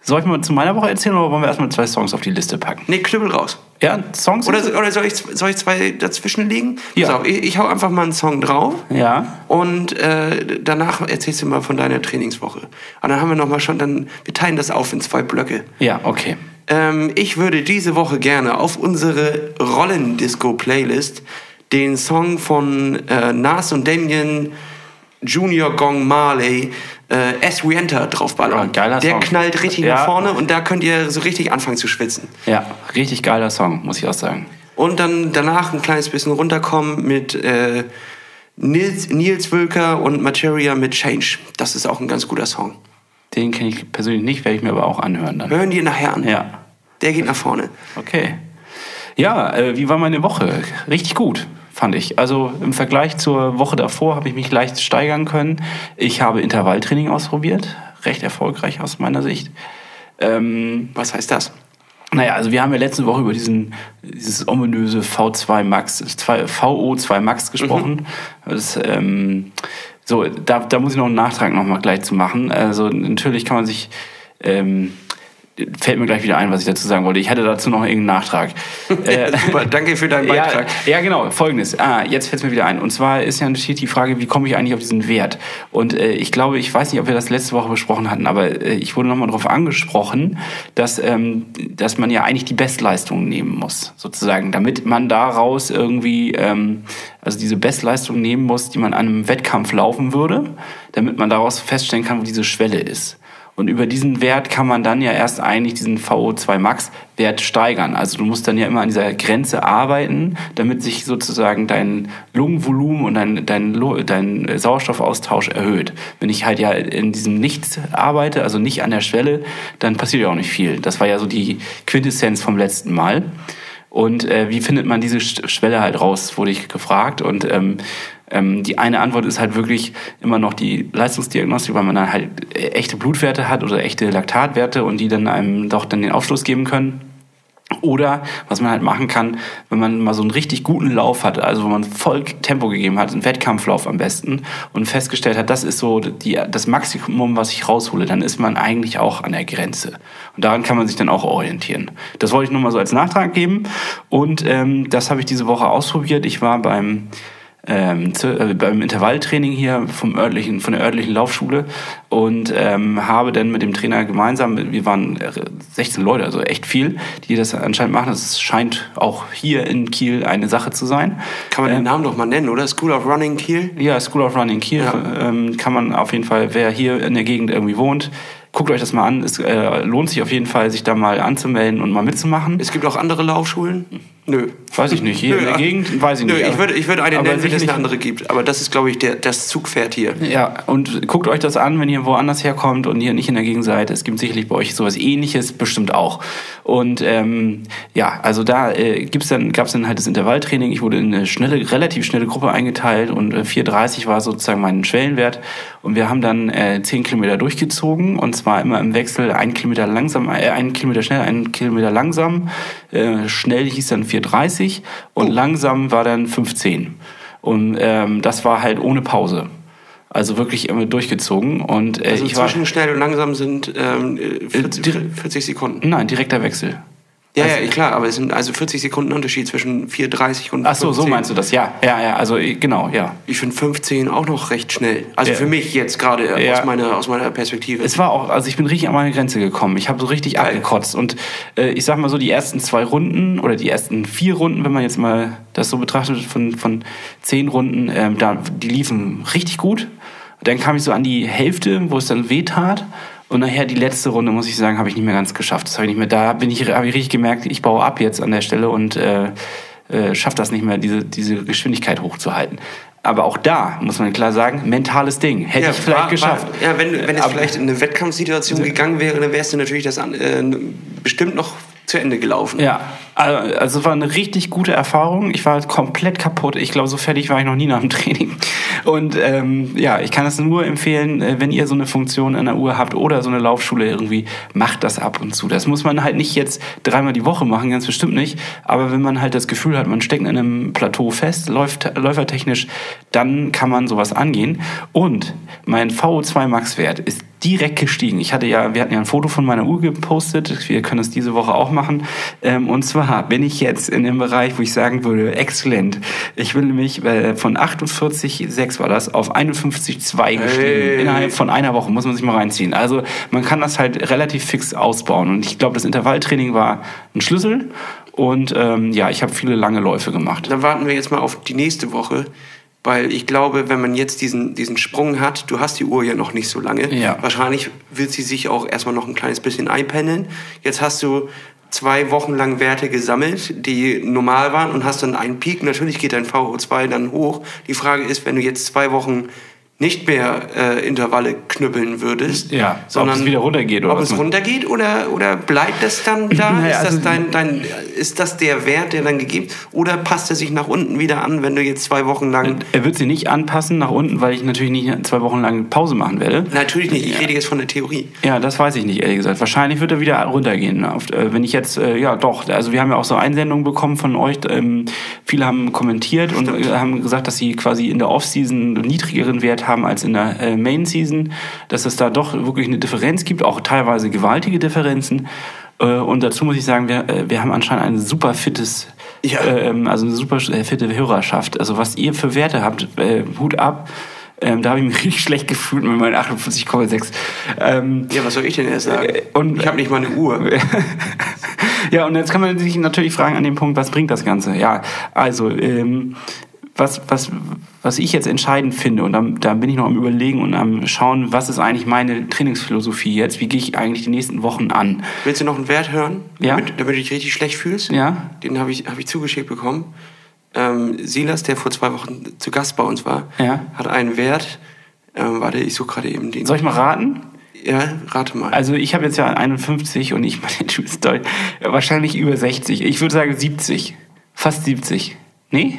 soll ich mal zu meiner Woche erzählen oder wollen wir erstmal zwei Songs auf die Liste packen? Nee, Knüppel raus. Ja, Songs? Oder, oder soll, ich, soll ich zwei dazwischen legen? Ja. Pass auf, ich, ich hau einfach mal einen Song drauf. Ja. Und äh, danach erzählst du mal von deiner Trainingswoche. Und dann haben wir noch mal schon, dann wir teilen das auf in zwei Blöcke. Ja, okay. Ähm, ich würde diese Woche gerne auf unsere Rollendisco-Playlist den Song von äh, Nas und Damien Junior Gong Marley äh, As We Enter draufballern. Ja, Der Song. knallt richtig Ja. nach vorne und da könnt ihr so richtig anfangen zu schwitzen. Ja, richtig geiler Song, muss ich auch sagen. Und dann danach ein kleines bisschen runterkommen mit äh, Nils, Nils Wölker und Materia mit Change. Das ist auch ein ganz guter Song. Den kenne ich persönlich nicht, werde ich mir aber auch anhören dann. Hören die nachher an. Ja, Der geht nach vorne. okay. Ja, äh, wie war meine Woche? Richtig gut, fand ich. Also im Vergleich zur Woche davor habe ich mich leicht steigern können. Ich habe Intervalltraining ausprobiert, recht erfolgreich aus meiner Sicht. Ähm, Was heißt das? Naja, also wir haben ja letzte Woche über diesen, dieses ominöse V2 Max, 2, VO2 Max gesprochen. Das, ähm, so, da, da muss ich noch einen Nachtrag noch mal gleich zu machen. Also natürlich kann man sich, ähm, fällt mir gleich wieder ein, was ich dazu sagen wollte. Ich hatte dazu noch irgendeinen Nachtrag. Äh, Super, danke für deinen ja, Beitrag. ja, genau. Folgendes. Ah, jetzt fällt es mir wieder ein. Und zwar ist ja natürlich die Frage, wie komme ich eigentlich auf diesen Wert? Und äh, ich glaube, ich weiß nicht, ob wir das letzte Woche besprochen hatten, aber äh, ich wurde nochmal darauf angesprochen, dass, ähm, dass man ja eigentlich die Bestleistung nehmen muss, sozusagen, damit man daraus irgendwie, ähm, also diese Bestleistung nehmen muss, die man an einem Wettkampf laufen würde, damit man daraus feststellen kann, wo diese Schwelle ist. Und über diesen Wert kann man dann ja erst eigentlich diesen VO2 Max Wert steigern. Also du musst dann ja immer an dieser Grenze arbeiten, damit sich sozusagen dein Lungenvolumen und dein, dein, dein Sauerstoffaustausch erhöht. Wenn ich halt ja in diesem Nichts arbeite, also nicht an der Schwelle, dann passiert ja auch nicht viel. Das war ja so die Quintessenz vom letzten Mal. Und äh, wie findet man diese Sch- Schwelle halt raus, wurde ich gefragt. Und ähm, ähm, die eine Antwort ist halt wirklich immer noch die Leistungsdiagnostik, weil man dann halt echte Blutwerte hat oder echte Laktatwerte und die dann einem doch dann den Aufschluss geben können. Oder was man halt machen kann, wenn man mal so einen richtig guten Lauf hat, also wo man voll Tempo gegeben hat, einen Wettkampflauf am besten und festgestellt hat, das ist so die, das Maximum, was ich raushole, dann ist man eigentlich auch an der Grenze. Und daran kann man sich dann auch orientieren. Das wollte ich nur mal so als Nachtrag geben. Und ähm, das habe ich diese Woche ausprobiert. Ich war beim ähm, zu, äh, beim Intervalltraining hier vom örtlichen, von der örtlichen Laufschule und ähm, habe dann mit dem Trainer gemeinsam, wir waren äh, 16 Leute, also echt viel, die das anscheinend machen. Das scheint auch hier in Kiel eine Sache zu sein. Kann man den Namen doch mal nennen, oder? School of Running Kiel? Ja, School of Running Kiel ähm, kann man auf jeden Fall, wer hier in der Gegend irgendwie wohnt, guckt euch das mal an. Es äh, lohnt sich auf jeden Fall, sich da mal anzumelden und mal mitzumachen. Es gibt auch andere Laufschulen? Nö. Weiß ich nicht. Hier in der Gegend weiß ich Nö, nicht. ich würde ich würde eine nennen, wenn es eine andere gibt. Aber das ist, glaube ich, der, das Zugpferd hier. Ja, und guckt euch das an, wenn ihr woanders herkommt und ihr nicht in der Gegend seid. Es gibt sicherlich bei euch sowas ähnliches, bestimmt auch. Und ähm, ja, also da äh, gibt's dann, gab es dann halt das Intervalltraining. Ich wurde in eine schnelle, relativ schnelle Gruppe eingeteilt und äh, 4,30 war sozusagen mein Schwellenwert. Und wir haben dann äh, 10 Kilometer durchgezogen und zwar immer im Wechsel ein Kilometer langsam, äh, ein Kilometer schnell, ein Kilometer langsam. Äh, schnell hieß dann 4,30 und langsam war dann 15. Und ähm, das war halt ohne Pause. Also wirklich immer durchgezogen. Und äh, Also ich war. zwischen schnell und langsam sind ähm, Äh, 40, dir- 40 Sekunden. Nein, direkter Wechsel. Ja, Also- ja, klar, aber es sind also 40 Sekunden Unterschied zwischen 4,30 und Ach so, so 15. meinst du das? Ja, ja, ja. Also genau, ja. Ich finde 15 auch noch recht schnell. Also Ja. für mich jetzt gerade äh, Ja. aus, meiner, aus meiner Perspektive. Es war auch, also ich bin richtig an meine Grenze gekommen. Ich habe so richtig Geil. abgekotzt. Und äh, ich sag mal so, die ersten zwei Runden oder die ersten vier Runden, wenn man jetzt mal das so betrachtet, von, von zehn Runden, ähm, da, die liefen richtig gut. Dann kam ich so an die Hälfte, wo es dann weh tat. Und nachher die letzte Runde, muss ich sagen, habe ich nicht mehr ganz geschafft. Das habe ich nicht mehr. Da bin ich, habe ich richtig gemerkt, ich baue ab jetzt an der Stelle und äh, äh, schafft das nicht mehr, diese, diese Geschwindigkeit hochzuhalten. Aber auch da muss man klar sagen, mentales Ding. Hätte ich vielleicht war, geschafft. War, ja, wenn, wenn es Aber- vielleicht in eine Wettkampfsituation gegangen wäre, dann wärst du natürlich das äh, bestimmt noch zu Ende gelaufen. Ja, also also war eine richtig gute Erfahrung. Ich war komplett kaputt. Ich glaube, so fertig war ich noch nie nach dem Training. Und ähm, ja, ich kann es nur empfehlen, äh, wenn ihr so eine Funktion an der Uhr habt oder so eine Laufschule irgendwie, macht das ab und zu. Das muss man halt nicht jetzt dreimal die Woche machen, ganz bestimmt nicht. Aber wenn man halt das Gefühl hat, man steckt in einem Plateau fest, läuft läufertechnisch, dann kann man sowas angehen. Und mein VO2 Max-Wert ist direkt gestiegen. Ich hatte ja, wir hatten ja ein Foto von meiner Uhr gepostet. Wir können es diese Woche auch machen. Ähm, und zwar bin ich jetzt in dem Bereich, wo ich sagen würde, exzellent. Ich will nämlich äh, von 48,6 war das auf 51,2 gestiegen. Innerhalb von einer Woche muss man sich mal reinziehen. Also man kann das halt relativ fix ausbauen. Und ich glaube, das Intervalltraining war ein Schlüssel. Und ähm, ja, ich habe viele lange Läufe gemacht. Dann warten wir jetzt mal auf die nächste Woche. Weil ich glaube, wenn man jetzt diesen, diesen Sprung hat, du hast die Uhr ja noch nicht so lange. Ja. Wahrscheinlich wird sie sich auch erstmal noch ein kleines bisschen einpendeln. Jetzt hast du zwei Wochen lang Werte gesammelt, die normal waren und hast dann einen Peak. Natürlich geht dein VO2 dann hoch. Die Frage ist, wenn du jetzt zwei Wochen nicht mehr äh, Intervalle knüppeln würdest, Ja, ob sondern es wieder runtergeht oder ob es runtergeht oder, oder bleibt es dann da? Naja, ist, das also- dein, dein, ist das der Wert, der dann gegeben Oder passt er sich nach unten wieder an, wenn du jetzt zwei Wochen lang... Er wird sie nicht anpassen nach unten, weil ich natürlich nicht zwei Wochen lang Pause machen werde. Natürlich nicht, ich rede jetzt von der Theorie. Ja, das weiß ich nicht, ehrlich gesagt. Wahrscheinlich wird er wieder runtergehen. Auf, äh, wenn ich jetzt, äh, ja doch, also wir haben ja auch so Einsendungen bekommen von euch. Ähm, viele haben kommentiert und äh, haben gesagt, dass sie quasi in der Off-Season einen niedrigeren Wert haben als in der äh, Main-Season. Dass es da doch wirklich eine Differenz gibt, auch teilweise gewaltige Differenzen. Äh, und dazu muss ich sagen, wir, äh, wir haben anscheinend ein super fittes, Ja. ähm, also eine super äh, fitte Hörerschaft. Also was ihr für Werte habt, äh, Hut ab. Ähm, da habe ich mich richtig schlecht gefühlt mit meinen 48,6. Ähm, Ja, was soll ich denn erst sagen? Äh, und- ich habe nicht mal eine Uhr. ja, und jetzt kann man sich natürlich fragen an dem Punkt, was bringt das Ganze? Ja, also, ähm, was, was, was ich jetzt entscheidend finde, und da, da bin ich noch am Überlegen und am Schauen, was ist eigentlich meine Trainingsphilosophie jetzt? Wie gehe ich eigentlich die nächsten Wochen an? Willst du noch einen Wert hören? Ja. Damit, damit du dich richtig schlecht fühlst? Ja. Den habe ich, hab ich zugeschickt bekommen. Ähm, Silas, der vor zwei Wochen zu Gast bei uns war, Ja. hat einen Wert. Ähm, warte, ich suche gerade eben den. Soll ich mal raten? Ja, rate mal. Also ich habe jetzt ja 51 und ich meine, du bist doll, wahrscheinlich über 60. Ich würde sagen 70. Fast 70. Nee?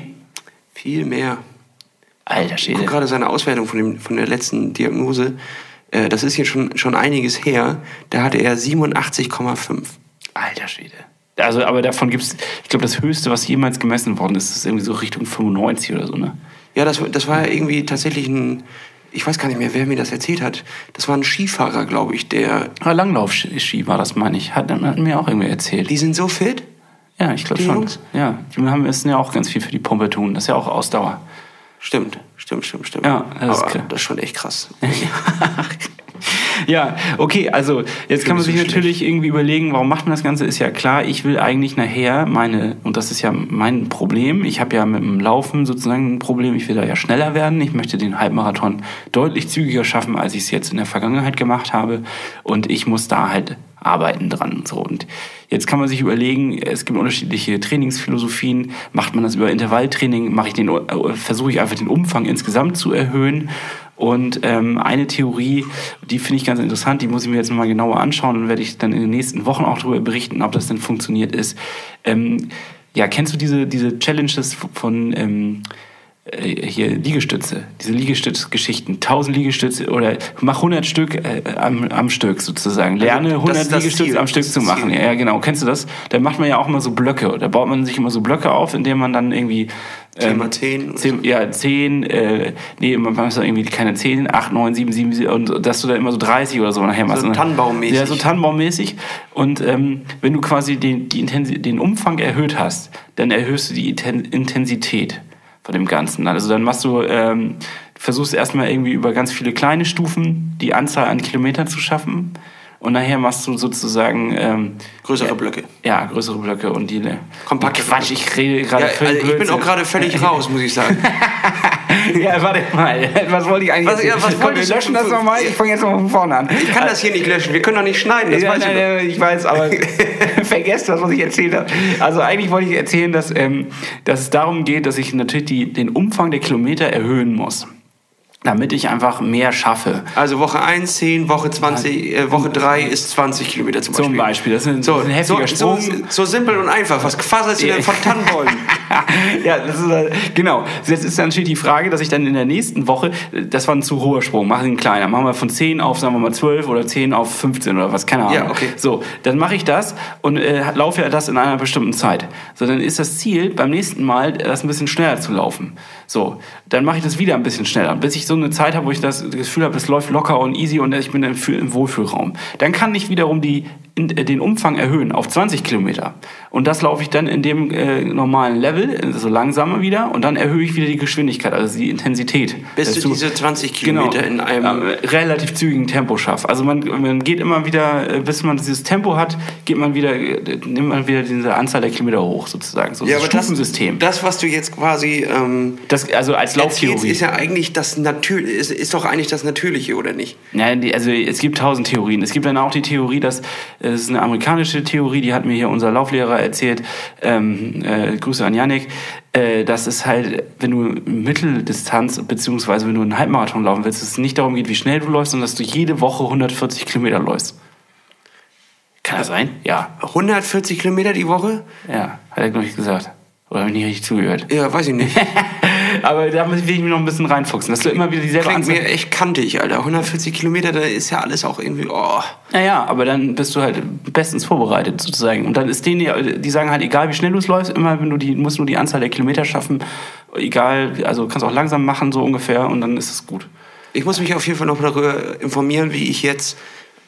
Viel mehr. Alter Ich gucke Schäde. gerade seine Auswertung von, dem, von der letzten Diagnose. Äh, das ist jetzt schon, schon einiges her. Da hatte er 87,5. Alter Schwede. Also, aber davon gibt's, ich glaube, das höchste, was jemals gemessen worden ist, ist irgendwie so Richtung 95 oder so, ne? Ja, das, das war irgendwie tatsächlich ein, ich weiß gar nicht mehr, wer mir das erzählt hat. Das war ein Skifahrer, glaube ich, der, Ah, Langlaufski war das, meine ich. Hat, hat mir auch irgendwie erzählt. die sind so fit. Ja, ich glaube schon. Jungs? Ja, die haben, müssen ja auch ganz viel für die Pumpe tun. Das ist ja auch Ausdauer. Stimmt, stimmt, stimmt, stimmt. Ja, das ist Aber klar. das ist schon echt krass. Ja, okay, also jetzt kann man sich natürlich irgendwie überlegen, warum macht man das Ganze? Ist ja klar, ich will eigentlich nachher meine, und das ist ja mein Problem, ich habe ja mit dem Laufen sozusagen ein Problem, ich will da ja schneller werden, ich möchte den Halbmarathon deutlich zügiger schaffen, als ich es jetzt in der Vergangenheit gemacht habe und ich muss da halt arbeiten dran so. Und jetzt kann man sich überlegen, es gibt unterschiedliche Trainingsphilosophien. Macht man das über Intervalltraining? Mache ich den, äh, versuche ich einfach den Umfang insgesamt zu erhöhen? Und ähm, eine Theorie, die finde ich ganz interessant, die muss ich mir jetzt nochmal genauer anschauen und werde ich dann in den nächsten Wochen auch darüber berichten, ob das denn funktioniert ist. Ähm, ja, kennst du diese, diese Challenges von ähm, äh, hier Liegestütze, diese Liegestützgeschichten, 1000 Liegestütze oder mach 100 Stück äh, am, am Stück sozusagen. Lerne Also, das 100 ist das Liegestütze Ziel. am Stück zu machen. Ja, ja, genau. Kennst du das? Da macht man ja auch immer so Blöcke. Da baut man sich immer so Blöcke auf, indem man dann irgendwie zehn oder zehn, ja, 10, äh, nee, man macht irgendwie keine 10, 8, 9, 7, 7, 7 und dass du da immer so 30 oder so nachher machst. ne? Tannenbaummäßig. Ja, so Tannenbaummäßig. Und ähm, wenn du quasi den, die Intensi den Umfang erhöht hast, dann erhöhst du die Inten- Intensität von dem Ganzen. Also dann machst du, ähm, versuchst erstmal irgendwie über ganz viele kleine Stufen die Anzahl an Kilometern zu schaffen. Und nachher machst du sozusagen ähm, Größere ja, Blöcke. Ja, größere Blöcke und die Kompakte Quatsch, ich rede gerade Ja, völlig also ich bin auch gerade völlig raus, muss ich sagen. Ja, warte mal. Was wollte ich eigentlich Was- ja, was Komm, wir löschen das nochmal. Ich fange jetzt mal von vorne an. Ich kann das hier nicht löschen, wir können doch nicht schneiden, das ja, weiß nein, ich nein, ich weiß, aber vergesst das, was ich erzählt habe. Also eigentlich wollte ich erzählen, dass, ähm, dass es darum geht, dass ich natürlich die, den Umfang der Kilometer erhöhen muss. Damit ich einfach mehr schaffe. Also Woche 1, 10, Woche 20, äh, Woche 3 ist 20 Kilometer zum Beispiel. Zum Beispiel. Das ist ein, So, ein heftiger so, so, Sprung. so simpel und einfach. Was quasselst du denn von Tannenbäumen? ja, das ist, äh, genau. Jetzt ist dann natürlich die Frage, dass ich dann in der nächsten Woche, das war ein zu hoher Sprung, machen ihn kleiner. Machen wir von 10 auf, sagen wir mal 12 oder 10 auf 15 oder was, keine Ahnung. Ja, okay. So, dann mache ich das und äh, laufe ja das in einer bestimmten Zeit. So, dann ist das Ziel, beim nächsten Mal das ein bisschen schneller zu laufen. So, dann mache ich das wieder ein bisschen schneller, bis ich so eine Zeit habe, wo ich das Gefühl habe, es läuft locker und easy und ich bin im, Fühl- im Wohlfühlraum. Dann kann ich wiederum die, den Umfang erhöhen auf 20 Kilometer. Und das laufe ich dann in dem äh, normalen Level, äh, so langsamer wieder, und dann erhöhe ich wieder die Geschwindigkeit, also die Intensität. Bis du Dazu- diese 20 Kilometer genau, in einem... äh, relativ zügigen Tempo schafft. Also man, man geht immer wieder, äh, bis man dieses Tempo hat, geht man wieder, äh, nimmt man wieder diese Anzahl der Kilometer hoch sozusagen. So ja, das, Stufensystem. das, was du jetzt quasi ähm, Das, also als Lauftheorie. ist ja eigentlich das Natürlich, ist, ist doch eigentlich das Natürliche, oder nicht? Ja, die, also es gibt tausend Theorien. Es gibt dann auch die Theorie, dass es ist eine amerikanische Theorie, die hat mir hier unser Lauflehrer erzählt. Ähm, äh, Grüße an Yannick. Äh, dass es halt, wenn du Mitteldistanz beziehungsweise wenn du einen Halbmarathon laufen willst, dass es nicht darum geht, wie schnell du läufst, sondern dass du jede Woche 140 Kilometer läufst. Kann das sein? Ja. 140 Kilometer die Woche? Ja, hat er glaube ich gesagt. Oder habe ich nicht richtig zugehört? Ja, weiß ich nicht. Aber da will ich mich noch ein bisschen reinfuchsen, dass du immer wieder dieselbe Klingt Anzahl... mir echt kantig, Alter. 140 Kilometer, da ist ja alles auch irgendwie... Oh. Naja, aber dann bist du halt bestens vorbereitet sozusagen. Und dann ist denen, die sagen halt, egal wie schnell du es läufst, immer wenn du die, musst nur die Anzahl der Kilometer schaffen, egal, also kannst auch langsam machen, so ungefähr, und dann ist es gut. Ich muss mich auf jeden Fall noch darüber informieren, wie ich jetzt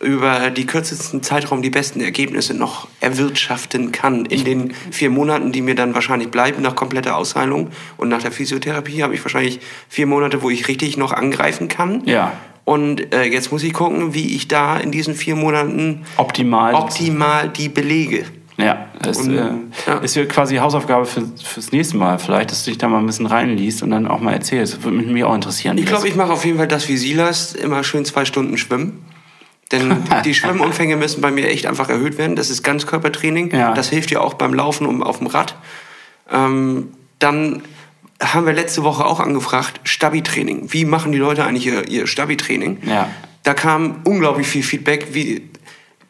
über die kürzesten Zeitraum die besten Ergebnisse noch erwirtschaften kann. In den vier Monaten, die mir dann wahrscheinlich bleiben nach kompletter Ausheilung und nach der Physiotherapie, habe ich wahrscheinlich vier Monate, wo ich richtig noch angreifen kann. Ja. Und äh, jetzt muss ich gucken, wie ich da in diesen vier Monaten Optimal. optimal die belege. Ja, das Und, äh, ja. ist ja quasi Hausaufgabe für, fürs nächste Mal vielleicht, dass du dich da mal ein bisschen reinliest und dann auch mal erzählst. Das würde mich auch interessieren. Ich glaube, ich mache auf jeden Fall das wie Silas, immer schön zwei Stunden schwimmen. Denn die Schwimmumfänge müssen bei mir echt einfach erhöht werden. Das ist Ganzkörpertraining. Ja. Das hilft ja auch beim Laufen und auf dem Rad. Ähm, dann haben wir letzte Woche auch angefragt, Stabi-Training. Wie machen die Leute eigentlich ihr, ihr Stabi-Training? Ja. Da kam unglaublich viel Feedback. Wie,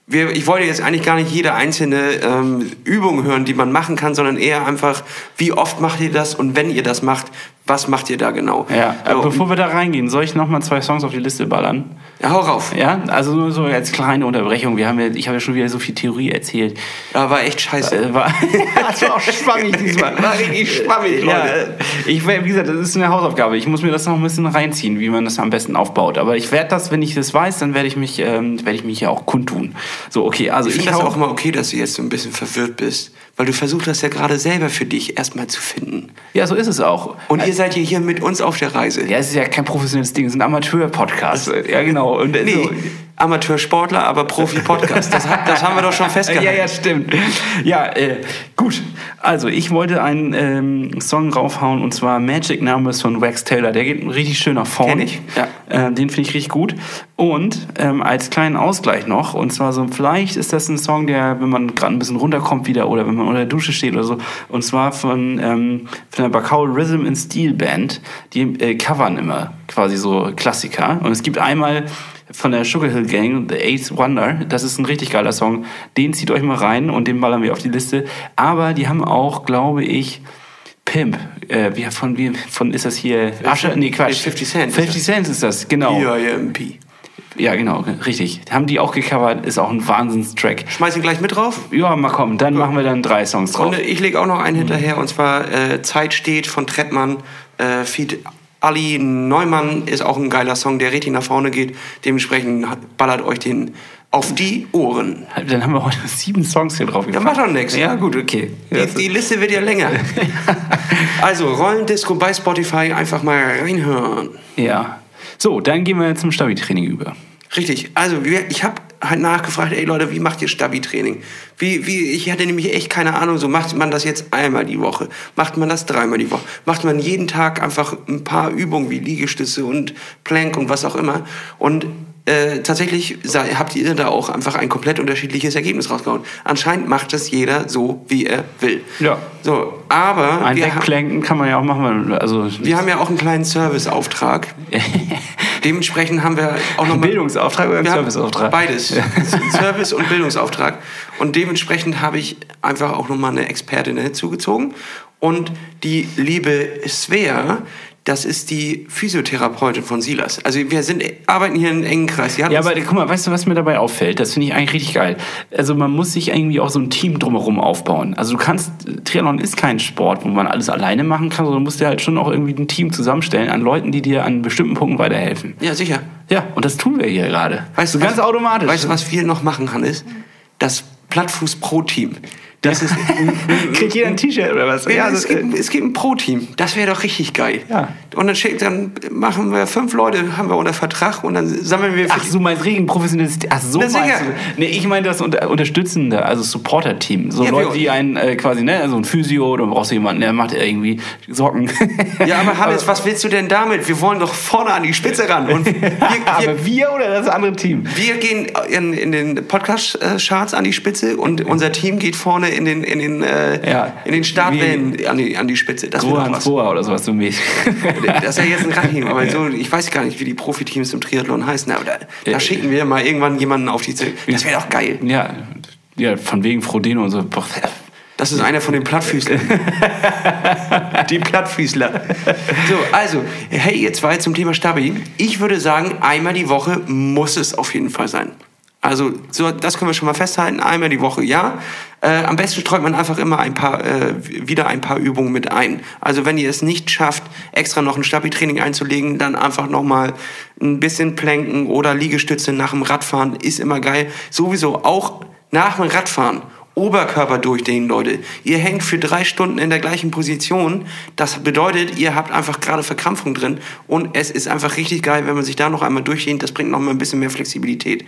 wir, ich wollte jetzt eigentlich gar nicht jede einzelne ähm, Übung hören, die man machen kann, sondern eher einfach, wie oft macht ihr das und wenn ihr das macht, was macht ihr da genau? ja, äh, So, bevor wir da reingehen, soll ich noch mal zwei Songs auf die Liste ballern? ja, hau rauf. Ja, also nur so als kleine Unterbrechung. Wir haben ja, ich habe ja schon wieder so viel Theorie erzählt. Ja, war echt scheiße. Äh, war, das war auch schwammig diesmal. War richtig schwammig, Ja, Leute. äh, ich, wie gesagt, das ist eine Hausaufgabe. Ich muss mir das noch ein bisschen reinziehen, wie man das am besten aufbaut. Aber ich werde das, wenn ich das weiß, dann werde ich mich, ähm, werde ich mich ja auch kundtun. So, okay, also Ich ich, finde das auch mal okay, dass du jetzt so ein bisschen verwirrt bist, weil du versucht hast ja gerade selber für dich erstmal zu finden. Ja, so ist es auch. Und ihr seid ja hier mit uns auf der Reise. Ja, es ist ja kein professionelles Ding, es ist ein Amateur-Podcast. Ja, genau. Und, Nee, so. Amateursportler, aber Profi-Podcast. Das, das haben wir doch schon festgehalten. Ja, ja, stimmt. Ja, äh, gut. Also, ich wollte einen ähm, Song raufhauen und zwar Magic Numbers von Wax Taylor. Der geht richtig schön nach vorne. Kenn ich, ja. Äh, den finde ich richtig gut. Und ähm, als kleinen Ausgleich noch, und zwar so, vielleicht ist das ein Song, der, wenn man gerade ein bisschen runterkommt wieder oder wenn man unter der Dusche steht oder so, und zwar von, ähm, von der Bacau Rhythm and Steel Band. Die äh, covern immer quasi so Klassiker. Und es gibt einmal von der Sugar Hill Gang, The Eighth Wonder. Das ist ein richtig geiler Song. Den zieht euch mal rein und den ballern wir auf die Liste. Aber die haben auch, glaube ich, Pimp. Äh, wie, von, wie, von ist das hier? Asche? Nee, Quatsch. 50 Cent ist 50 Cent ist das, genau. Ja. EIMP. genau, richtig. Haben die auch gecovert, ist auch ein Wahnsinnstrack. Schmeiß ihn gleich mit drauf. Ja, mal kommen, dann machen wir dann drei Songs drauf. Und ich lege auch noch einen hinterher, und zwar äh, Zeit steht von Trettmann. Äh, Feed Ali Neumann ist auch ein geiler Song, der richtig nach vorne geht. Dementsprechend ballert euch den auf die Ohren. Dann haben wir heute sieben Songs hier drauf gepackt. macht doch nichts. Ja, gut, okay. Die, die Liste wird ja länger. also, Rollendisco bei Spotify einfach mal reinhören. Ja. So, dann gehen wir zum Stabi-Training über. Richtig. Also, ich habe halt nachgefragt, ey Leute, wie macht ihr Stabi-Training? Wie, wie, ich hatte nämlich echt keine Ahnung, so macht man das jetzt einmal die Woche? Macht man das dreimal die Woche? Macht man jeden Tag einfach ein paar Übungen wie Liegestütze und Plank und was auch immer? Und äh, tatsächlich sei, habt ihr da auch einfach ein komplett unterschiedliches Ergebnis rausgehauen. Anscheinend macht das jeder so, wie er will. Ja. So, aber Ein Wegplanken kann man ja auch machen. Also wir haben ja auch einen kleinen Serviceauftrag. Dementsprechend haben wir auch noch Ein mal- Bildungsauftrag oder Serviceauftrag? Beides. Service- und Bildungsauftrag. Und dementsprechend habe ich einfach auch nochmal eine Expertin hinzugezogen. Und die liebe Svea, das ist die Physiotherapeutin von Silas. Also wir sind, arbeiten hier in einem engen Kreis. Ja, aber guck mal, weißt du, was mir dabei auffällt? Das finde ich eigentlich richtig geil. Also man muss sich irgendwie auch so ein Team drumherum aufbauen. Also du kannst, Triathlon ist kein Sport, wo man alles alleine machen kann, sondern du musst dir halt schon auch irgendwie ein Team zusammenstellen an Leuten, die dir an bestimmten Punkten weiterhelfen. ja, sicher. Ja, und das tun wir hier gerade. Weißt du, ganz was, automatisch. Weißt du, was wir noch machen, Hannes? Das Plattfuß-Pro-Team. Das ist, Kriegt jeder ein T-Shirt oder was? Ja, also, es, gibt, es gibt ein Pro-Team. Das wäre doch richtig geil. Ja. Und dann, dann machen wir fünf Leute, haben wir unter Vertrag und dann sammeln wir Ach, du meinst regen professionelles Ach so Na, meinst du. Nee, ich meine das unter, unterstützende, also Supporter-Team. So Ja, Leute, die einen äh, quasi, ne, so ein Physio oder brauchst du jemanden, der macht irgendwie Socken. Ja, aber Hannes, was willst du denn damit? Wir wollen doch vorne an die Spitze ran. Und wir, wir, Aber wir oder das andere Team? wir gehen in, in den Podcast-Charts an die Spitze und unser Team geht vorne in den, in den, äh, Ja. in den Startwellen an die, an die Spitze. Das wäre doch Rohan was. Boa oder sowas so mäßig. Das ist ja jetzt ein Ranking, aber so, ich weiß gar nicht, wie die Profiteams im Triathlon heißen, aber da, da Ja. schicken wir mal irgendwann jemanden auf die Zelle. Das wäre doch geil. ja, ja, von wegen Frodeno und so. Boah, Das ist einer von den Plattfüßlern. die Plattfüßler. So, also, hey, ihr zwei zum Thema Stabi. Ich würde sagen, einmal die Woche muss es auf jeden Fall sein. Also, so, das können wir schon mal festhalten. Einmal die Woche, ja. Äh, am besten streut man einfach immer ein paar, äh, wieder ein paar Übungen mit ein. Also, wenn ihr es nicht schafft, extra noch ein Stabi-Training einzulegen, dann einfach nochmal ein bisschen Planken oder Liegestütze nach dem Radfahren ist immer geil. Sowieso auch nach dem Radfahren Oberkörper durchdehnen, Leute. Ihr hängt für drei Stunden in der gleichen Position. Das bedeutet, ihr habt einfach gerade Verkrampfung drin. Und es ist einfach richtig geil, wenn man sich da noch einmal durchdehnt. Das bringt noch mal ein bisschen mehr Flexibilität.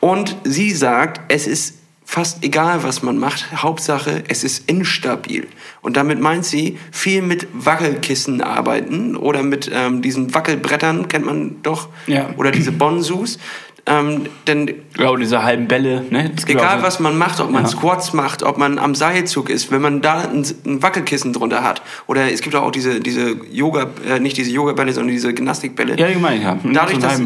Und sie sagt, es ist fast egal, was man macht. Hauptsache, es ist instabil. Und damit meint sie, viel mit Wackelkissen arbeiten oder mit ähm, diesen Wackelbrettern, kennt man doch. Ja. Oder diese Bonsus. Ähm, denn und diese halben Bälle, ne? Egal auch- was man macht, ob man Ja. Squats macht, ob man am Seilzug ist, wenn man da ein, ein Wackelkissen drunter hat. Oder es gibt auch diese, diese Yoga, äh, nicht diese Yoga-Bälle, sondern diese Gymnastikbälle. Ja, gemein, ja. Mhm, Dadurch, dass es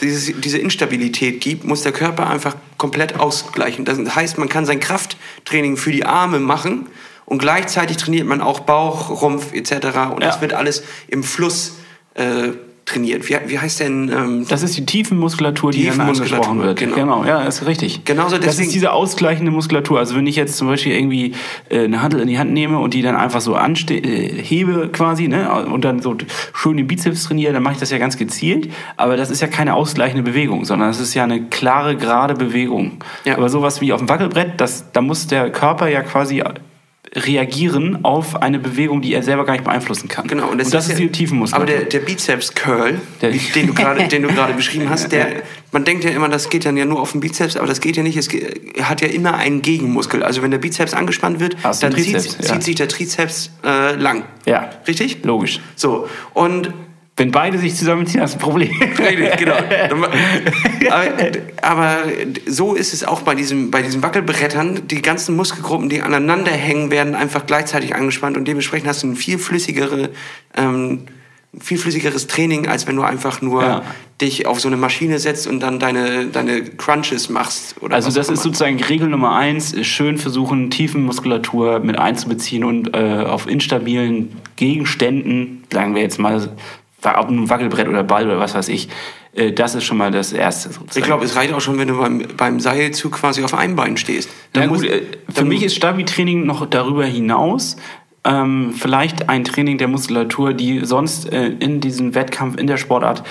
dieses, diese Instabilität gibt, muss der Körper einfach komplett ausgleichen. Das heißt, man kann sein Krafttraining für die Arme machen und gleichzeitig trainiert man auch Bauch, Rumpf etc. Und Ja. das wird alles im Fluss äh, trainiert. Wie, wie heißt denn... Ähm, Das ist die Tiefenmuskulatur, die Tiefenmuskulatur, angesprochen wird. genau. Genau. ja, ist richtig. Genauso das deswegen- ist diese ausgleichende Muskulatur. Also wenn ich jetzt zum Beispiel irgendwie äh, eine Handel in die Hand nehme und die dann einfach so anste äh, hebe quasi, ne, und dann so schön den Bizeps trainiere, dann mache ich das ja ganz gezielt. Aber das ist ja keine ausgleichende Bewegung, sondern das ist ja eine klare, gerade Bewegung. Ja. Aber sowas wie auf dem Wackelbrett, das, da muss der Körper ja quasi reagieren auf eine Bewegung, die er selber gar nicht beeinflussen kann. Genau, und das, ist ja- die Tiefenmuskulatur. Aber der, der Bizeps-Curl, Der- wie- den du gerade, den du gerade beschrieben hast, der, man denkt ja immer, das geht dann ja nur auf den Bizeps, aber das geht ja nicht. Es hat ja immer einen Gegenmuskel. Also wenn der Bizeps angespannt wird, Hast dann einen zieht, Trizeps, ja. zieht sich der Trizeps äh, lang. ja, Richtig? logisch. So. Und Wenn beide sich zusammenziehen, hast du ein Problem. Richtig, genau. Aber, aber so ist es auch bei, diesem, bei diesen Wackelbrettern. Die ganzen Muskelgruppen, die aneinander hängen, werden einfach gleichzeitig angespannt und dementsprechend hast du ein viel flüssigere, ähm, viel flüssigeres Training, als wenn du einfach nur Ja. dich auf so eine Maschine setzt und dann deine, deine Crunches machst. Also das ist sozusagen Regel Nummer eins, schön versuchen, Tiefenmuskulatur mit einzubeziehen und äh, auf instabilen Gegenständen, sagen wir jetzt mal, ob nun Wackelbrett oder Ball oder was weiß ich, äh, das ist schon mal das Erste. Sozusagen. ich glaube, es reicht auch schon, wenn du beim, beim Seilzug quasi auf einem Bein stehst. Dann gut, äh, für mich ist Stabi-Training noch darüber hinaus ähm, vielleicht ein Training der Muskulatur, die sonst äh, in diesem Wettkampf, in der Sportart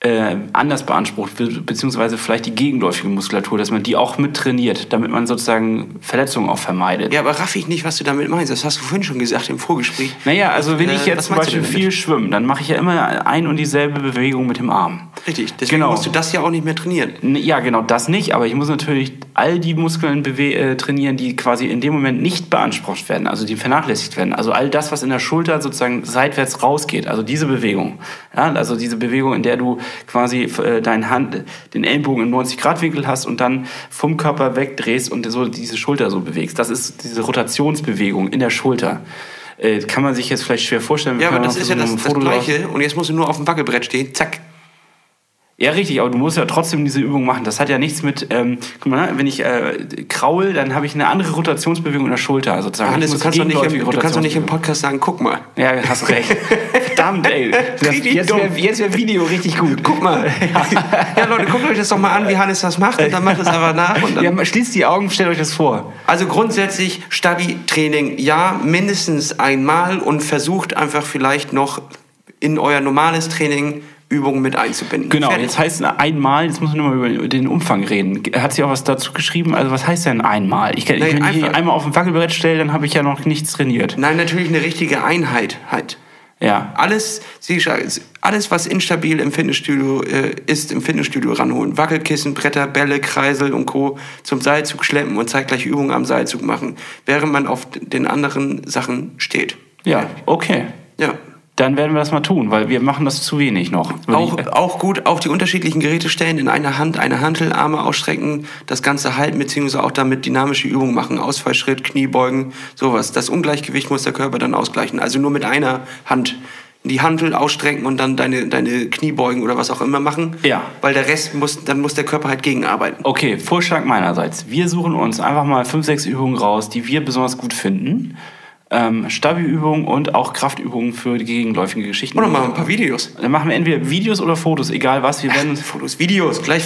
äh, anders beansprucht wird, beziehungsweise vielleicht die gegenläufige Muskulatur, dass man die auch mit trainiert, damit man sozusagen Verletzungen auch vermeidet. Ja, aber raff ich nicht, was du damit meinst. Das hast du vorhin schon gesagt im Vorgespräch. Naja, also wenn Äh, ich jetzt zum Beispiel viel schwimme, dann mache ich ja immer ein und dieselbe Bewegung mit dem Arm. Richtig, deswegen Genau. musst du das ja auch nicht mehr trainieren. Ja, genau, das nicht, aber ich muss natürlich all die Muskeln äh, trainieren, die quasi in dem Moment nicht beansprucht werden, also die vernachlässigt werden. Also all das, was in der Schulter sozusagen seitwärts rausgeht, also diese Bewegung. Ja, also diese Bewegung, in der du quasi äh, deine Hand, den Ellenbogen im 90-Grad-Winkel hast und dann vom Körper wegdrehst und so diese Schulter so bewegst. Das ist diese Rotationsbewegung in der Schulter. Äh, kann man sich jetzt vielleicht schwer vorstellen. Ja, aber das ist ja das, das Gleiche. Und jetzt musst du nur auf dem Wackelbrett stehen. Zack. Ja, richtig, aber du musst ja trotzdem diese Übung machen. Das hat ja nichts mit, ähm, guck mal, wenn ich äh, kraul, dann habe ich eine andere Rotationsbewegung in der Schulter. Sozusagen. Hannes, Ich du kannst, doch nicht im, du kannst doch nicht im. Podcast sagen, guck mal. Ja, hast recht. Verdammt, ey. Das, jetzt wäre wär Video richtig gut. Guck mal. ja, Leute, guckt euch das doch mal an, wie Hannes das macht und dann macht es einfach nach. Und dann Ja, schließt die Augen, stellt euch das vor. Also grundsätzlich Stabi-Training, ja, mindestens einmal und versucht einfach vielleicht noch in euer normales Training Übungen mit einzubinden. Genau, Fertig. jetzt heißt einmal, jetzt müssen wir nochmal über den Umfang reden. Hat sie auch was dazu geschrieben? Also was heißt denn einmal? Ich kann, Nein, wenn ich einmal auf dem Wackelbrett stelle, dann habe ich ja noch nichts trainiert. Nein, natürlich eine richtige Einheit halt. Ja. Alles, Sie alles, was instabil im Fitnessstudio äh, ist, im Fitnessstudio ranholen. Wackelkissen, Bretter, Bälle, Kreisel und Co. zum Seilzug schleppen und zeitgleich Übungen am Seilzug machen, während man auf den anderen Sachen steht. Ja, okay. Ja. Dann werden wir das mal tun, weil wir machen das zu wenig noch. Auch, auch gut auf die unterschiedlichen Geräte stellen, in einer Hand eine Hantel, Arme ausstrecken, das Ganze halten, beziehungsweise auch damit dynamische Übungen machen, Ausfallschritt, Kniebeugen, sowas. Das Ungleichgewicht muss der Körper dann ausgleichen. Also nur mit einer Hand die Hantel ausstrecken und dann deine, deine Kniebeugen oder was auch immer machen. Ja. Weil der Rest muss, dann muss der Körper halt gegenarbeiten. Okay, Vorschlag meinerseits. Wir suchen uns einfach mal fünf, sechs Übungen raus, die wir besonders gut finden. Ähm, Stabi-Übungen und auch Kraftübungen für die gegenläufige Geschichten. Oder mal ein paar Videos. Dann machen wir entweder Videos oder Fotos, egal was. Wir werden uns. Fotos, Videos, gleich.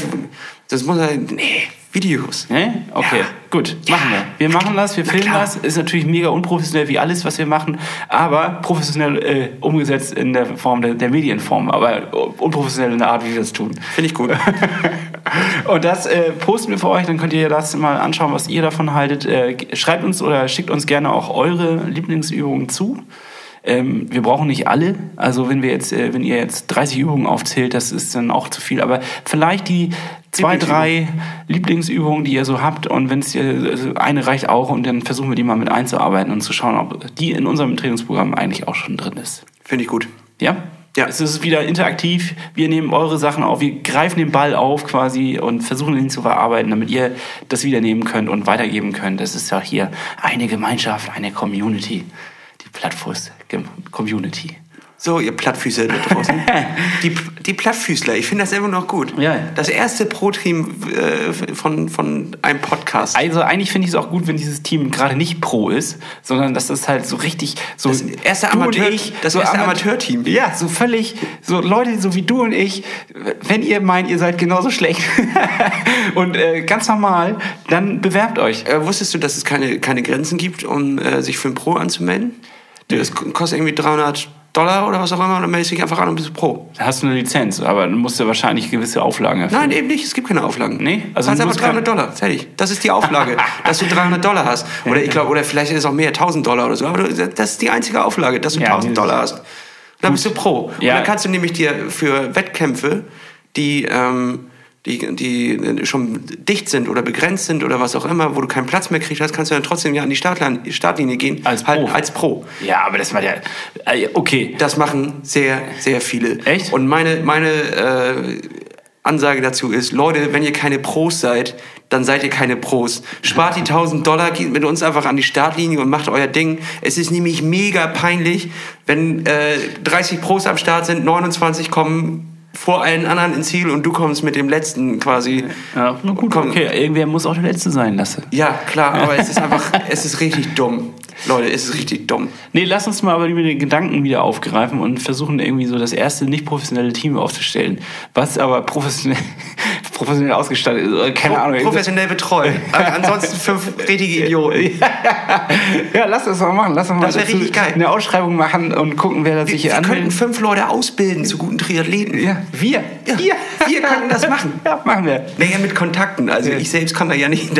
Das muss halt, nee, Videos. Ne? Okay, Ja. gut, machen wir. Wir machen das, wir filmen das. Ist natürlich mega unprofessionell wie alles, was wir machen, aber professionell äh, umgesetzt in der Form der, der Medienform, aber unprofessionell in der Art, wie wir das tun. Finde ich gut. Und das äh, posten wir für euch, dann könnt ihr das mal anschauen, was ihr davon haltet. Äh, schreibt uns oder schickt uns gerne auch eure Lieblingsübungen zu. Ähm, wir brauchen nicht alle. Also wenn wir jetzt, äh, wenn ihr jetzt 30 Übungen aufzählt, das ist dann auch zu viel. Aber vielleicht die zwei, drei Lieblingsübungen, die ihr so habt. Und wenn es also eine reicht auch, und dann versuchen wir die mal mit einzuarbeiten und zu schauen, ob die in unserem Trainingsprogramm eigentlich auch schon drin ist. Finde ich gut. Ja? Ja. Es ist wieder interaktiv. Wir nehmen eure Sachen auf. Wir greifen den Ball auf quasi und versuchen ihn zu verarbeiten, damit ihr das wieder nehmen könnt und weitergeben könnt. Das ist ja hier eine Gemeinschaft, eine Community. Die Plattfuß Community. So, ihr Plattfüßer da draußen. die, die Plattfüßler, ich finde das immer noch gut. Ja. Das erste Pro-Team äh, von, von einem Podcast. Also eigentlich finde ich es auch gut, wenn dieses Team gerade nicht pro ist, sondern dass das halt so richtig so Das erste Amateur- ich, das so erste Ama- Amateurteam. Ja, so völlig so Leute so wie du und ich, wenn ihr meint, ihr seid genauso schlecht und äh, ganz normal, dann bewerbt euch. Äh, wusstest du, dass es keine, keine Grenzen gibt, um äh, sich für ein Pro anzumelden? Das kostet irgendwie 300 Dollar oder was auch immer und dann meldest du dich einfach an und bist Pro. Da hast du eine Lizenz, aber dann musst du wahrscheinlich gewisse Auflagen erfüllen. Nein, eben nicht, es gibt keine Auflagen. Nee? Also du du einfach musst 300 Dollar, fertig. Das ist die Auflage, dass du 300 Dollar hast. Oder ich glaube, oder vielleicht ist es auch mehr, 1000 Dollar oder so. Aber du, das ist die einzige Auflage, dass du Ja, 1000 dieses- Dollar hast. Dann bist du Pro. Und Ja. dann kannst du nämlich dir für Wettkämpfe, die, ähm, die, die schon dicht sind oder begrenzt sind oder was auch immer, wo du keinen Platz mehr kriegst, hast, kannst du dann trotzdem ja an die Startlinie, Startlinie gehen. Als halt, Pro. als Pro. Ja, aber das war der. Äh, okay. Das machen sehr, sehr viele. Echt? Und meine, meine äh, Ansage dazu ist, Leute, wenn ihr keine Pros seid, dann seid ihr keine Pros. Spart die 1000 Dollar, geht mit uns einfach an die Startlinie und macht euer Ding. Es ist nämlich mega peinlich, wenn äh, 30 Pros am Start sind, 29 kommen vor allen anderen ins Ziel und du kommst mit dem letzten quasi. Ja, na gut, Komm. okay. Irgendwer muss auch der Letzte sein, Lasse. Ja, klar, aber es ist einfach, es ist richtig dumm. Leute, es ist richtig dumm. Nee, lass uns mal aber den Gedanken wieder aufgreifen und versuchen irgendwie so das erste nicht professionelle Team aufzustellen. Was aber professionell, professionell ausgestattet Keine Ahnung. Professionell betreut. Ansonsten fünf richtige Idioten. Ja, lass das mal machen. Lass uns mal Das wär dazu richtig geil. eine Ausschreibung machen und gucken, wer da sich hier Wir könnten anmeldet. fünf Leute ausbilden zu guten Triathleten. Ja, wir. Ja, Wir. wir könnten das machen. Ja, machen wir. Naja, mit Kontakten. Also Ja. ich selbst kann da ja nicht.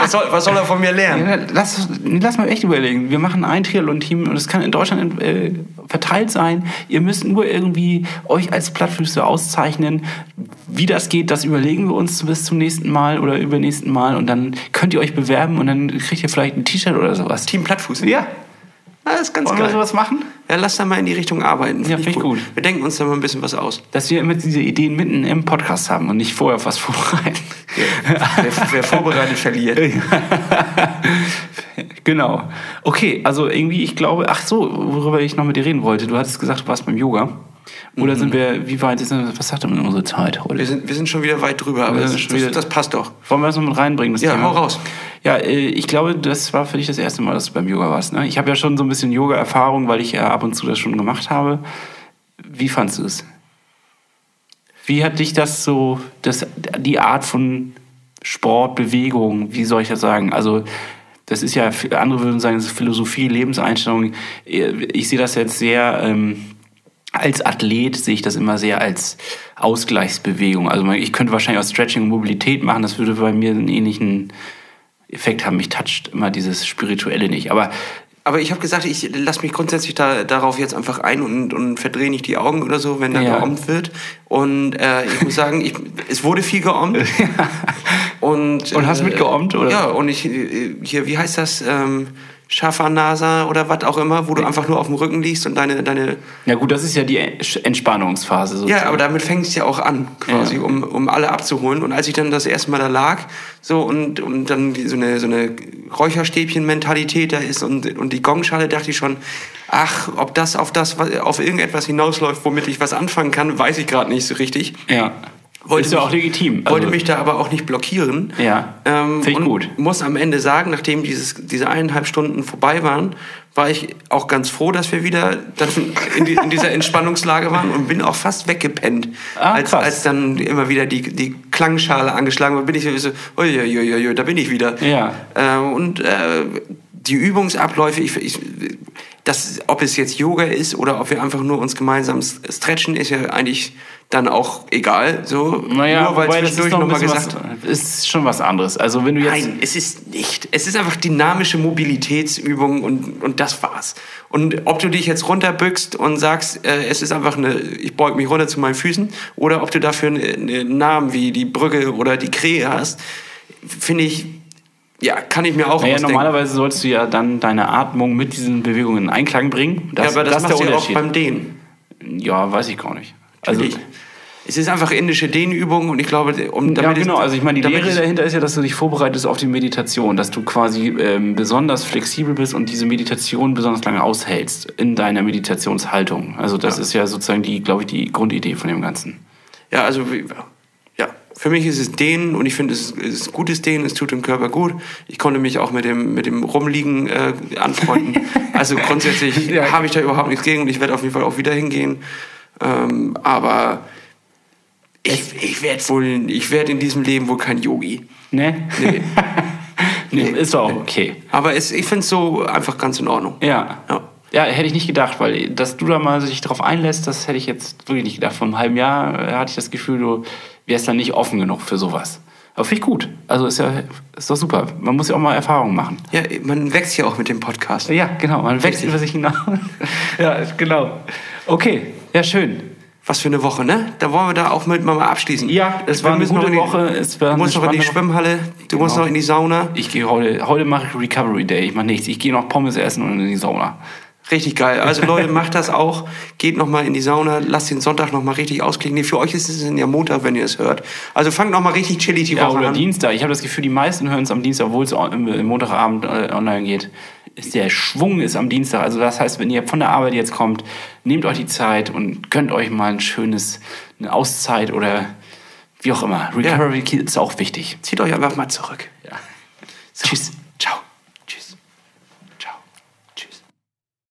Was soll, was soll er von mir lernen? Ja, lass, lass mal echt überlegen. Wir machen ein Triathlon-Team und es kann in Deutschland äh, verteilt sein. Ihr müsst nur irgendwie euch als Plattfüße auszeichnen. Wie das geht, das überlegen wir uns bis zum nächsten Mal oder übernächsten Mal und dann könnt ihr euch bewerben und dann kriegt ihr vielleicht ein T-Shirt oder sowas. Team Plattfuß. Ja, Das ist ganz wollen wir geil. sowas machen? Ja, lass da mal in die Richtung arbeiten. Ja, find ich gut. Wir denken uns da mal ein bisschen was aus. Dass wir immer diese Ideen mitten im Podcast haben und nicht vorher was vorbereiten. Wer, wer vorbereitet, verliert. Genau. Okay, also irgendwie, ich glaube, ach so, worüber ich noch mit dir reden wollte. Du hattest gesagt, du warst beim Yoga. Oder sind wir, wie weit ist denn, was sagt denn unsere Zeit heute? Wir sind, wir sind schon wieder weit drüber, aber das, wieder- das passt doch. Wollen wir das noch mit reinbringen? Das Ja, Thema? hau raus. Ja, äh, ich glaube, das war für dich das erste Mal, dass du beim Yoga warst. Ne? Ich habe ja schon so ein bisschen Yoga-Erfahrung, weil ich ja ab und zu das schon gemacht habe. Wie fandst du es? Wie hat dich das so, das, die Art von Sport, Bewegung, wie soll ich das sagen? Also, das ist ja, andere würden sagen, das ist Philosophie, Lebenseinstellung. Ich sehe das jetzt sehr, ähm, als Athlet sehe ich das immer sehr als Ausgleichsbewegung. Also ich könnte wahrscheinlich auch Stretching und Mobilität machen, das würde bei mir einen ähnlichen Effekt haben. Mich toucht immer dieses Spirituelle nicht. Aber Aber ich habe gesagt, ich lasse mich grundsätzlich da, darauf jetzt einfach ein und, und verdrehe nicht die Augen oder so, wenn da Ja. geommt wird. Und äh, ich muss sagen, ich, es wurde viel geommt. und, Und hast mitgeommt, oder? Ja, und ich, äh, hier, wie heißt das? Ähm, Schafanasa oder was auch immer, wo du einfach nur auf dem Rücken liegst und deine, deine ja gut, das ist ja die Entspannungsphase. Ja, sozusagen. aber damit fängt es ja auch an, quasi, Ja. um, um alle abzuholen. Und als ich dann das erste Mal da lag, so und, und dann so eine, so eine Räucherstäbchen-Mentalität da ist und, und die Gongschale, dachte ich schon, ach, ob das auf das, was- auf irgendetwas hinausläuft, womit ich was anfangen kann, weiß ich gerade nicht so richtig. ja. Ist ja auch legitim. wollte Also- mich da aber auch nicht blockieren. Ja, Ähm, find ich und gut. muss am Ende sagen, nachdem dieses, diese eineinhalb Stunden vorbei waren, war ich auch ganz froh, dass wir wieder in, die, in dieser Entspannungslage waren und bin auch fast weggepennt. Ah, als, als dann immer wieder die, die Klangschale angeschlagen war, bin ich so, uiuiuiui, da bin ich wieder. Ja. Äh, und äh, die Übungsabläufe, ich, ich, das, ob es jetzt Yoga ist oder ob wir einfach nur uns gemeinsam stretchen, ist ja eigentlich dann auch egal. So, Naja, nur weil zwischendurch noch ein noch mal bisschen gesagt was, ist schon was anderes. Also wenn du jetzt Nein, es ist nicht. Es ist einfach dynamische Mobilitätsübung und, und das war's. Und ob du dich jetzt runterbückst und sagst, äh, es ist einfach eine, ich beug mich runter zu meinen Füßen, oder ob du dafür eine- einen Namen wie die Brücke oder die Krähe hast, finde ich, ja, kann ich mir auch Naja, ausdenken. normalerweise sollst du ja dann deine Atmung mit diesen Bewegungen in Einklang bringen. ja, aber das, ist machst du ja auch beim Dehnen. Ja, weiß ich gar nicht. Also, es ist einfach indische Dehnübung und ich glaube, um, ja, damit es- genau. Also ich meine, die Lehre dahinter ist ja, dass du dich vorbereitest auf die Meditation, dass du quasi ähm, besonders flexibel bist und diese Meditation besonders lange aushältst in deiner Meditationshaltung. Also das Ja. ist ja sozusagen die, glaube ich, die Grundidee von dem Ganzen. Ja, also wie- ja, für mich ist es Dehnen und ich finde es ist- es ist gutes Dehnen, es tut dem Körper gut. Ich konnte mich auch mit dem mit dem Rumliegen äh, anfreunden. also grundsätzlich Ja. habe ich da überhaupt nichts gegen und ich werde auf jeden Fall auch wieder hingehen. Ähm, aber ich, ich werde wohl ich werde in diesem Leben wohl kein Yogi. Ne? Nee. Nee, ist doch auch okay. aber es, ich finde es so einfach ganz in Ordnung. Ja. Ja. Ja, hätte ich nicht gedacht, weil dass du da mal sich drauf einlässt, das hätte ich jetzt wirklich nicht gedacht. Vor einem halben Jahr hatte ich das Gefühl, du wärst dann nicht offen genug für sowas. Aber finde ich gut. Also ist ja ist doch super. Man muss ja auch mal Erfahrungen machen. Ja, man wächst ja auch mit dem Podcast. Ja, genau. Man wächst Richtig. über sich hinaus. ja, genau. Okay, ja, schön. Was für eine Woche, ne? Da wollen wir da auch mit mal abschließen. Ja, es war eine gute die, Woche, es war du musst noch in die Schwimmhalle, du musst Genau. noch in die Sauna. Ich gehe heute, heute mache ich Recovery Day. Ich mache nichts. Ich gehe noch Pommes essen und in die Sauna. Richtig geil. Also Leute, macht das auch. Geht noch mal in die Sauna, lasst den Sonntag noch mal richtig ausklingen. Nee, für euch ist es ja Montag, wenn ihr es hört. Also fangt noch mal richtig chillig die Ja, Woche oder an. Dienstag. Ich habe das Gefühl, die meisten hören es am Dienstag, obwohl es im Montagabend äh, online geht. Ist der Schwung ist am Dienstag. Also das heißt, wenn ihr von der Arbeit jetzt kommt, nehmt euch die Zeit und gönnt euch mal ein schönes, eine Auszeit oder wie auch immer. Recovery ist auch wichtig. Zieht euch einfach mal zurück. Ja. Tschüss.